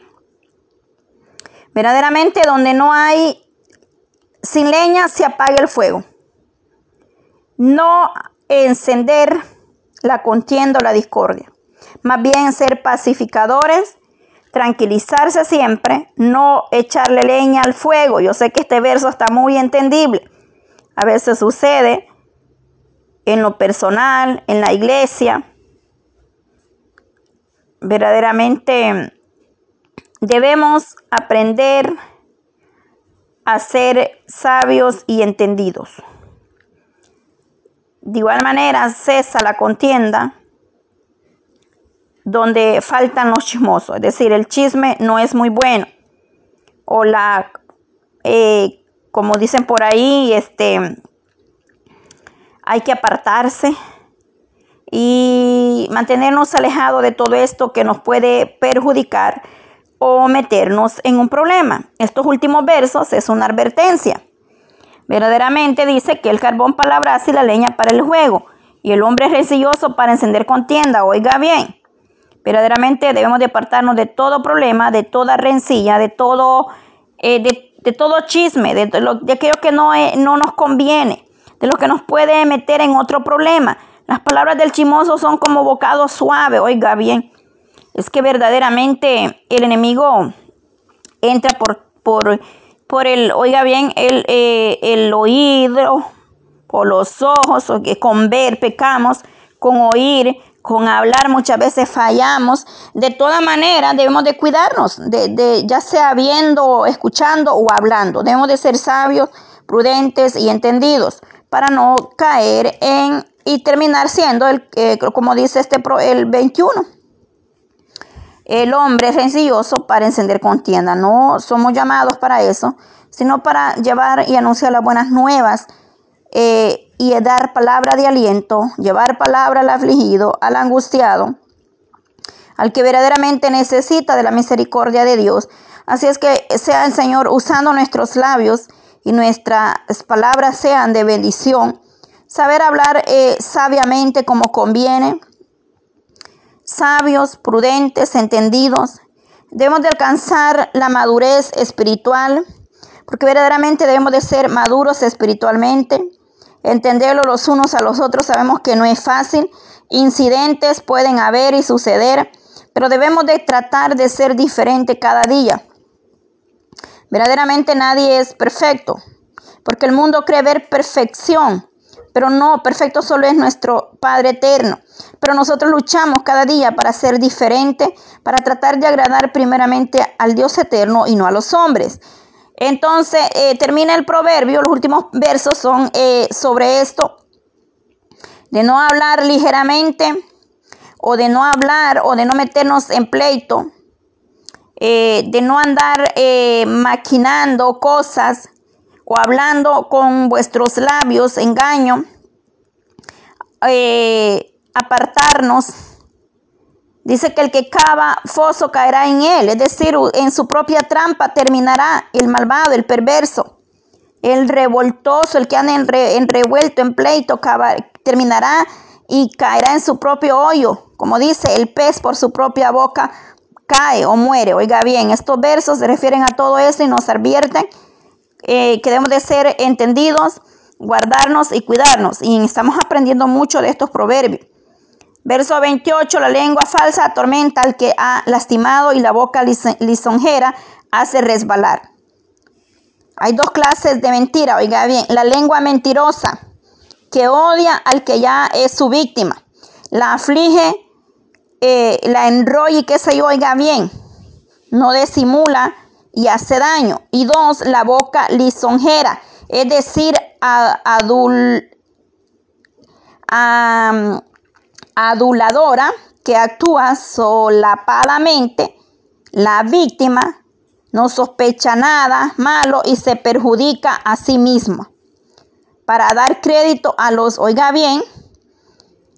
verdaderamente donde no hay sin leña se apaga el fuego. No encender la contienda o la discordia. Más bien ser pacificadores, tranquilizarse siempre, no echarle leña al fuego. Yo sé que este verso está muy entendible. A veces sucede en lo personal, en la iglesia. Verdaderamente debemos aprender a ser sabios y entendidos. De igual manera cesa la contienda donde faltan los chismosos, es decir, el chisme no es muy bueno. O la, eh, como dicen por ahí, este, hay que apartarse y mantenernos alejados de todo esto que nos puede perjudicar o meternos en un problema. Estos últimos versos es una advertencia. Verdaderamente dice que el carbón para la brasa y la leña para el juego, y el hombre es resilloso para encender contienda. Oiga bien, verdaderamente debemos de apartarnos de todo problema, de toda rencilla, de todo, eh, de, todo chisme, de, de, aquello que no, no nos conviene, de lo que nos puede meter en otro problema. Las palabras del chimoso son como bocado suave, oiga bien es que verdaderamente el enemigo entra por, por, por el, oiga bien, el, eh, el oído, por los ojos, o que con ver pecamos, con oír, con hablar muchas veces fallamos. De toda manera debemos de cuidarnos, de, de, ya sea viendo, escuchando o hablando. Debemos de ser sabios, prudentes y entendidos para no caer en y terminar siendo, el, eh, como dice este el 21, el hombre rencilloso para encender contienda. No somos llamados para eso, sino para llevar y anunciar las buenas nuevas eh, y dar palabra de aliento, llevar palabra al afligido, al angustiado, al que verdaderamente necesita de la misericordia de Dios. Así es que sea el Señor usando nuestros labios y nuestras palabras sean de bendición. Saber hablar eh, sabiamente como conviene sabios, prudentes, entendidos. Debemos de alcanzar la madurez espiritual, porque verdaderamente debemos de ser maduros espiritualmente, entenderlo los unos a los otros. Sabemos que no es fácil, incidentes pueden haber y suceder, pero debemos de tratar de ser diferente cada día. Verdaderamente nadie es perfecto, porque el mundo cree ver perfección, pero no, perfecto solo es nuestro Padre eterno. Pero nosotros luchamos cada día para ser diferente, para tratar de agradar primeramente al Dios eterno y no a los hombres. Entonces, eh, termina el proverbio, los últimos versos son eh, sobre esto, de no hablar ligeramente, o de no hablar, o de no meternos en pleito, eh, de no andar maquinando cosas o hablando con vuestros labios engaño, eh, apartarnos. Dice que el que cava foso caerá en él, es decir, en su propia trampa terminará el malvado, el perverso, el revoltoso, el que anda en, revuelto, en pleito, terminará y caerá en su propio hoyo. Como dice, el pez por su propia boca cae o muere. Oiga bien, estos versos se refieren a todo eso y nos advierten eh, que debemos de ser entendidos, guardarnos y cuidarnos. Y estamos aprendiendo mucho de estos proverbios. Verso 28, la lengua falsa atormenta al que ha lastimado y la boca lisonjera hace resbalar. Hay dos clases de mentira, oiga bien, la lengua mentirosa que odia al que ya es su víctima. la aflige, eh, la enrolla y que se oiga bien, no disimula y hace daño. Y dos, la boca lisonjera, es decir, adul, aduladora, que actúa solapadamente. La víctima no sospecha nada malo y se perjudica a sí misma. Para dar crédito a los, oiga bien,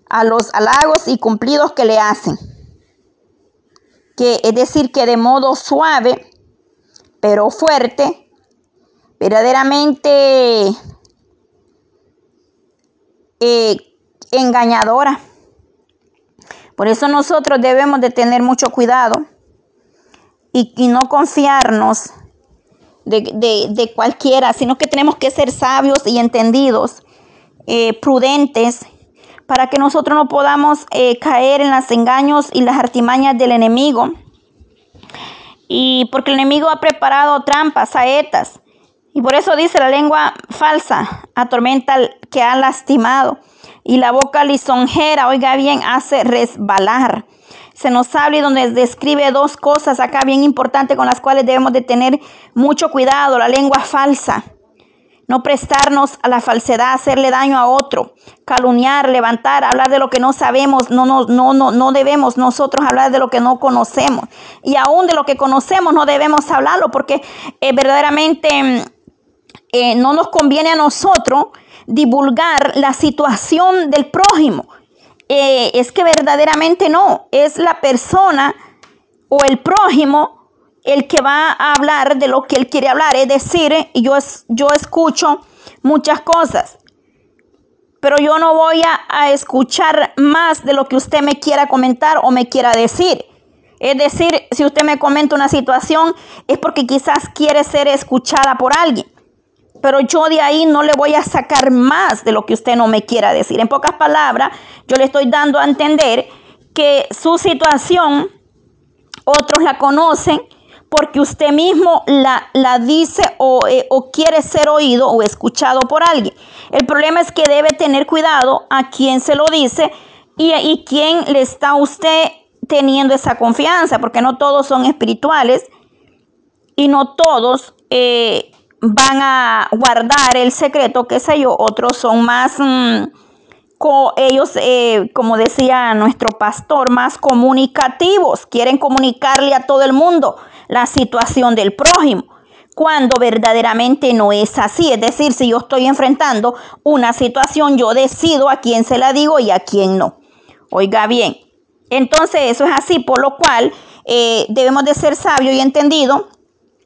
a los halagos y cumplidos que le hacen. Que es decir, que de modo suave, pero fuerte, verdaderamente eh, engañadora. Por eso nosotros debemos de tener mucho cuidado y, no confiarnos de, cualquiera, sino que tenemos que ser sabios y entendidos, eh, prudentes, para que nosotros no podamos eh, caer en los engaños y las artimañas del enemigo. Y porque el enemigo ha preparado trampas, saetas. Y por eso dice la lengua falsa, atormenta al que ha lastimado. Y la boca lisonjera, oiga bien, hace resbalar. Se nos habla y donde describe dos cosas acá bien importantes con las cuales debemos de tener mucho cuidado. La lengua falsa no prestarnos a la falsedad, hacerle daño a otro, calumniar, levantar, hablar de lo que no sabemos, no, no, no, no, no debemos nosotros hablar de lo que no conocemos. Y aún de lo que conocemos no debemos hablarlo porque eh, verdaderamente eh, no nos conviene a nosotros divulgar la situación del prójimo. Eh, es que verdaderamente no, es la persona o el prójimo el que va a hablar de lo que él quiere hablar. Es decir, yo, yo escucho muchas cosas, pero yo no voy a, escuchar más de lo que usted me quiera comentar o me quiera decir. Es decir, si usted me comenta una situación, es porque quizás quiere ser escuchada por alguien. Pero yo de ahí no le voy a sacar más de lo que usted no me quiera decir. En pocas palabras, yo le estoy dando a entender que su situación, otros la conocen, porque usted mismo la, la dice eh, o, quiere ser oído o escuchado por alguien. El problema es que debe tener cuidado a quién se lo dice y, y quién le está usted teniendo esa confianza, porque no todos son espirituales y no todos eh, van a guardar el secreto, qué sé yo, otros son más... Mm, ellos, eh, como decía nuestro pastor, más comunicativos, quieren comunicarle a todo el mundo la situación del prójimo, cuando verdaderamente no es así. Es decir, si yo estoy enfrentando una situación, yo decido a quién se la digo y a quién no. Oiga bien, entonces eso es así, por lo cual eh, debemos de ser sabios y entendidos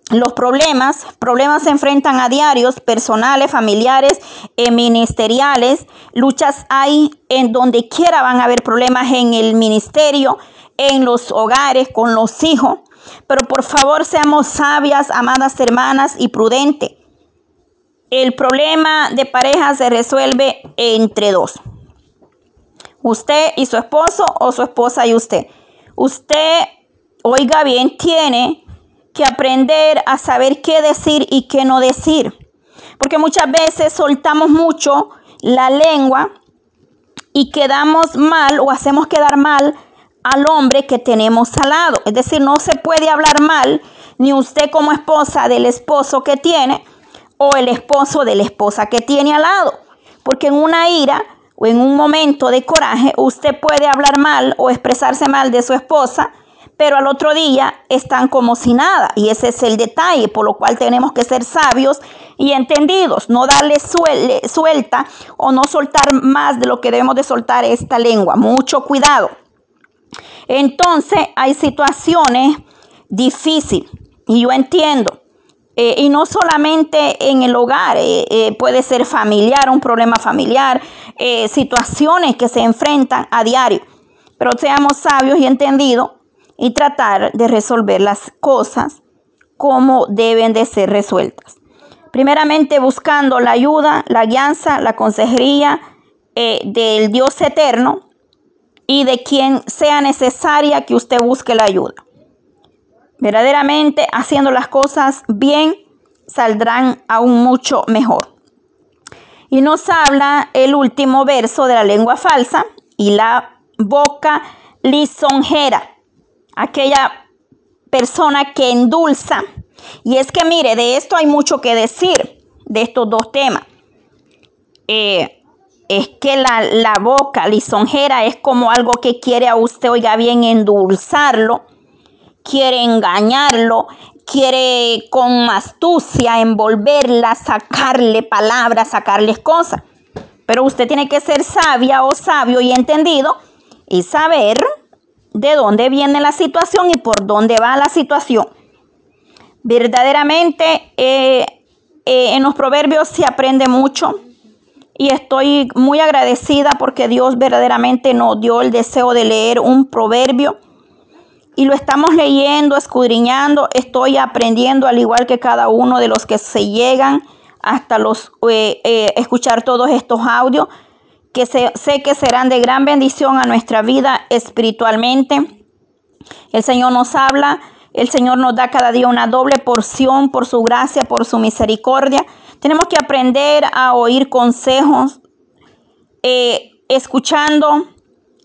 los problemas, problemas se enfrentan a diarios, personales, familiares, eh, ministeriales. Luchas hay en donde quiera van a haber problemas en el ministerio, en los hogares, con los hijos. Pero por favor seamos sabias, amadas hermanas, y prudentes. El problema de pareja se resuelve entre dos. Usted y su esposo o su esposa y usted. Usted, oiga bien, tiene que aprender a saber qué decir y qué no decir. Porque muchas veces soltamos mucho la lengua y quedamos mal o hacemos quedar mal al hombre que tenemos al lado. Es decir, no se puede hablar mal ni usted como esposa del esposo que tiene o el esposo de la esposa que tiene al lado. Porque en una ira o en un momento de coraje usted puede hablar mal o expresarse mal de su esposa pero al otro día están como si nada. Y ese es el detalle, por lo cual tenemos que ser sabios y entendidos, no darle suelta o no soltar más de lo que debemos de soltar esta lengua. Mucho cuidado. Entonces hay situaciones difíciles y yo entiendo. Eh, y no solamente en el hogar, eh, eh, puede ser familiar, un problema familiar, situaciones que se enfrentan a diario. Pero seamos sabios y entendidos y tratar de resolver las cosas como deben de ser resueltas. Primeramente buscando la ayuda, la guianza, la consejería del Dios eterno y de quien sea necesaria que usted busque la ayuda. Verdaderamente haciendo las cosas bien saldrán aún mucho mejor. Y nos habla el último verso de la lengua falsa y la boca lisonjera, aquella persona que endulza. Y es que mire, de esto hay mucho que decir, de estos dos temas. Eh, es que la, la, boca lisonjera es como algo que quiere a usted, oiga bien, endulzarlo, quiere engañarlo, quiere con astucia envolverla, sacarle palabras, sacarles cosas. Pero usted tiene que ser sabia o sabio y entendido y saber de dónde viene la situación y por dónde va la situación. Verdaderamente eh, eh, en los proverbios se aprende mucho y estoy muy agradecida porque Dios verdaderamente nos dio el deseo de leer un proverbio y lo estamos leyendo, escudriñando, estoy aprendiendo al igual que cada uno de los que se llegan hasta los eh, eh, escuchar todos estos audios que sé que serán de gran bendición a nuestra vida espiritualmente. El Señor nos habla, el Señor nos da cada día una doble porción por su gracia, por su misericordia. Tenemos que aprender a oír consejos, eh, escuchando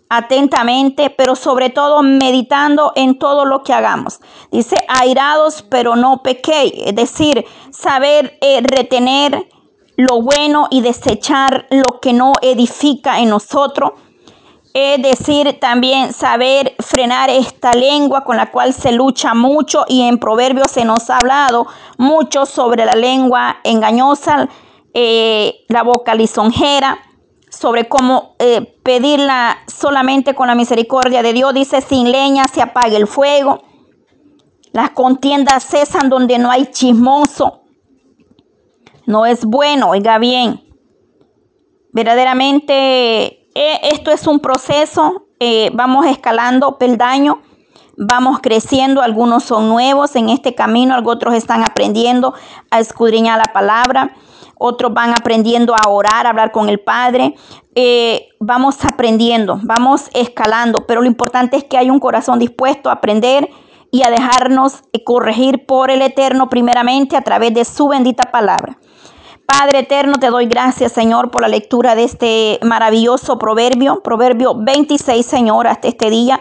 atentamente, pero sobre todo meditando en todo lo que hagamos. Dice, airados, pero no pequéis, es decir, saber eh, retener lo bueno y desechar lo que no edifica en nosotros. Es decir, también saber frenar esta lengua con la cual se lucha mucho y en Proverbios se nos ha hablado mucho sobre la lengua engañosa, eh, la boca lisonjera sobre cómo eh, pedirla solamente con la misericordia de Dios. Dice, sin leña se apaga el fuego. Las contiendas cesan donde no hay chismoso. No es bueno, oiga bien. Verdaderamente, eh, esto es un proceso. Eh, vamos escalando peldaño. Vamos creciendo, algunos son nuevos en este camino, otros están aprendiendo a escudriñar la palabra otros van aprendiendo a orar, a hablar con el Padre. Eh, vamos aprendiendo, vamos escalando, pero lo importante es que hay un corazón dispuesto a aprender y a dejarnos corregir por el Eterno primeramente a través de su bendita palabra. Padre eterno, te doy gracias, Señor, por la lectura de este maravilloso proverbio, proverbio 26, Señor, hasta este día.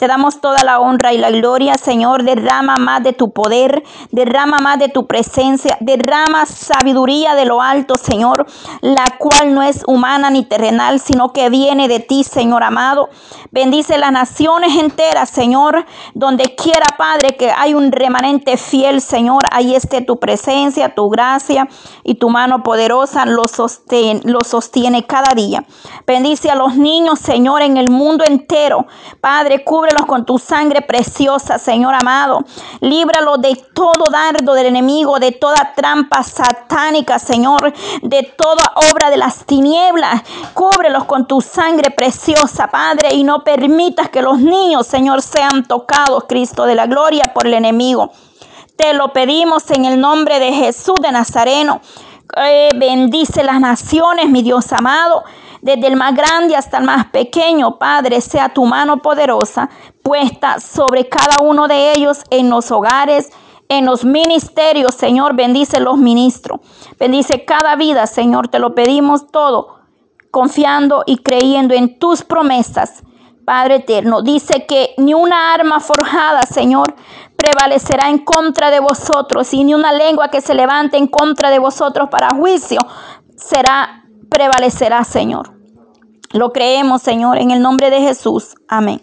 Te damos toda la honra y la gloria, Señor. Derrama más de tu poder, derrama más de tu presencia, derrama sabiduría de lo alto, Señor, la cual no es humana ni terrenal, sino que viene de ti, Señor amado. Bendice las naciones enteras, Señor, donde quiera, Padre, que hay un remanente fiel, Señor. Ahí esté tu presencia, tu gracia y tu mano poderosa lo sostiene, lo sostiene cada día. Bendice a los niños, Señor, en el mundo entero. Padre, cubre con tu sangre preciosa, Señor amado. Líbralo de todo dardo del enemigo, de toda trampa satánica, Señor, de toda obra de las tinieblas. Cúbrelos con tu sangre preciosa, Padre, y no permitas que los niños, Señor, sean tocados, Cristo de la gloria, por el enemigo. Te lo pedimos en el nombre de Jesús de Nazareno. Eh, bendice las naciones, mi Dios amado desde el más grande hasta el más pequeño, Padre, sea tu mano poderosa puesta sobre cada uno de ellos en los hogares, en los ministerios, Señor, bendice los ministros, bendice cada vida, Señor, te lo pedimos todo, confiando y creyendo en tus promesas. Padre eterno, dice que ni una arma forjada, Señor, prevalecerá en contra de vosotros, y ni una lengua que se levante en contra de vosotros para juicio será prevalecerá, Señor. Lo creemos, Señor, en el nombre de Jesús. Amén.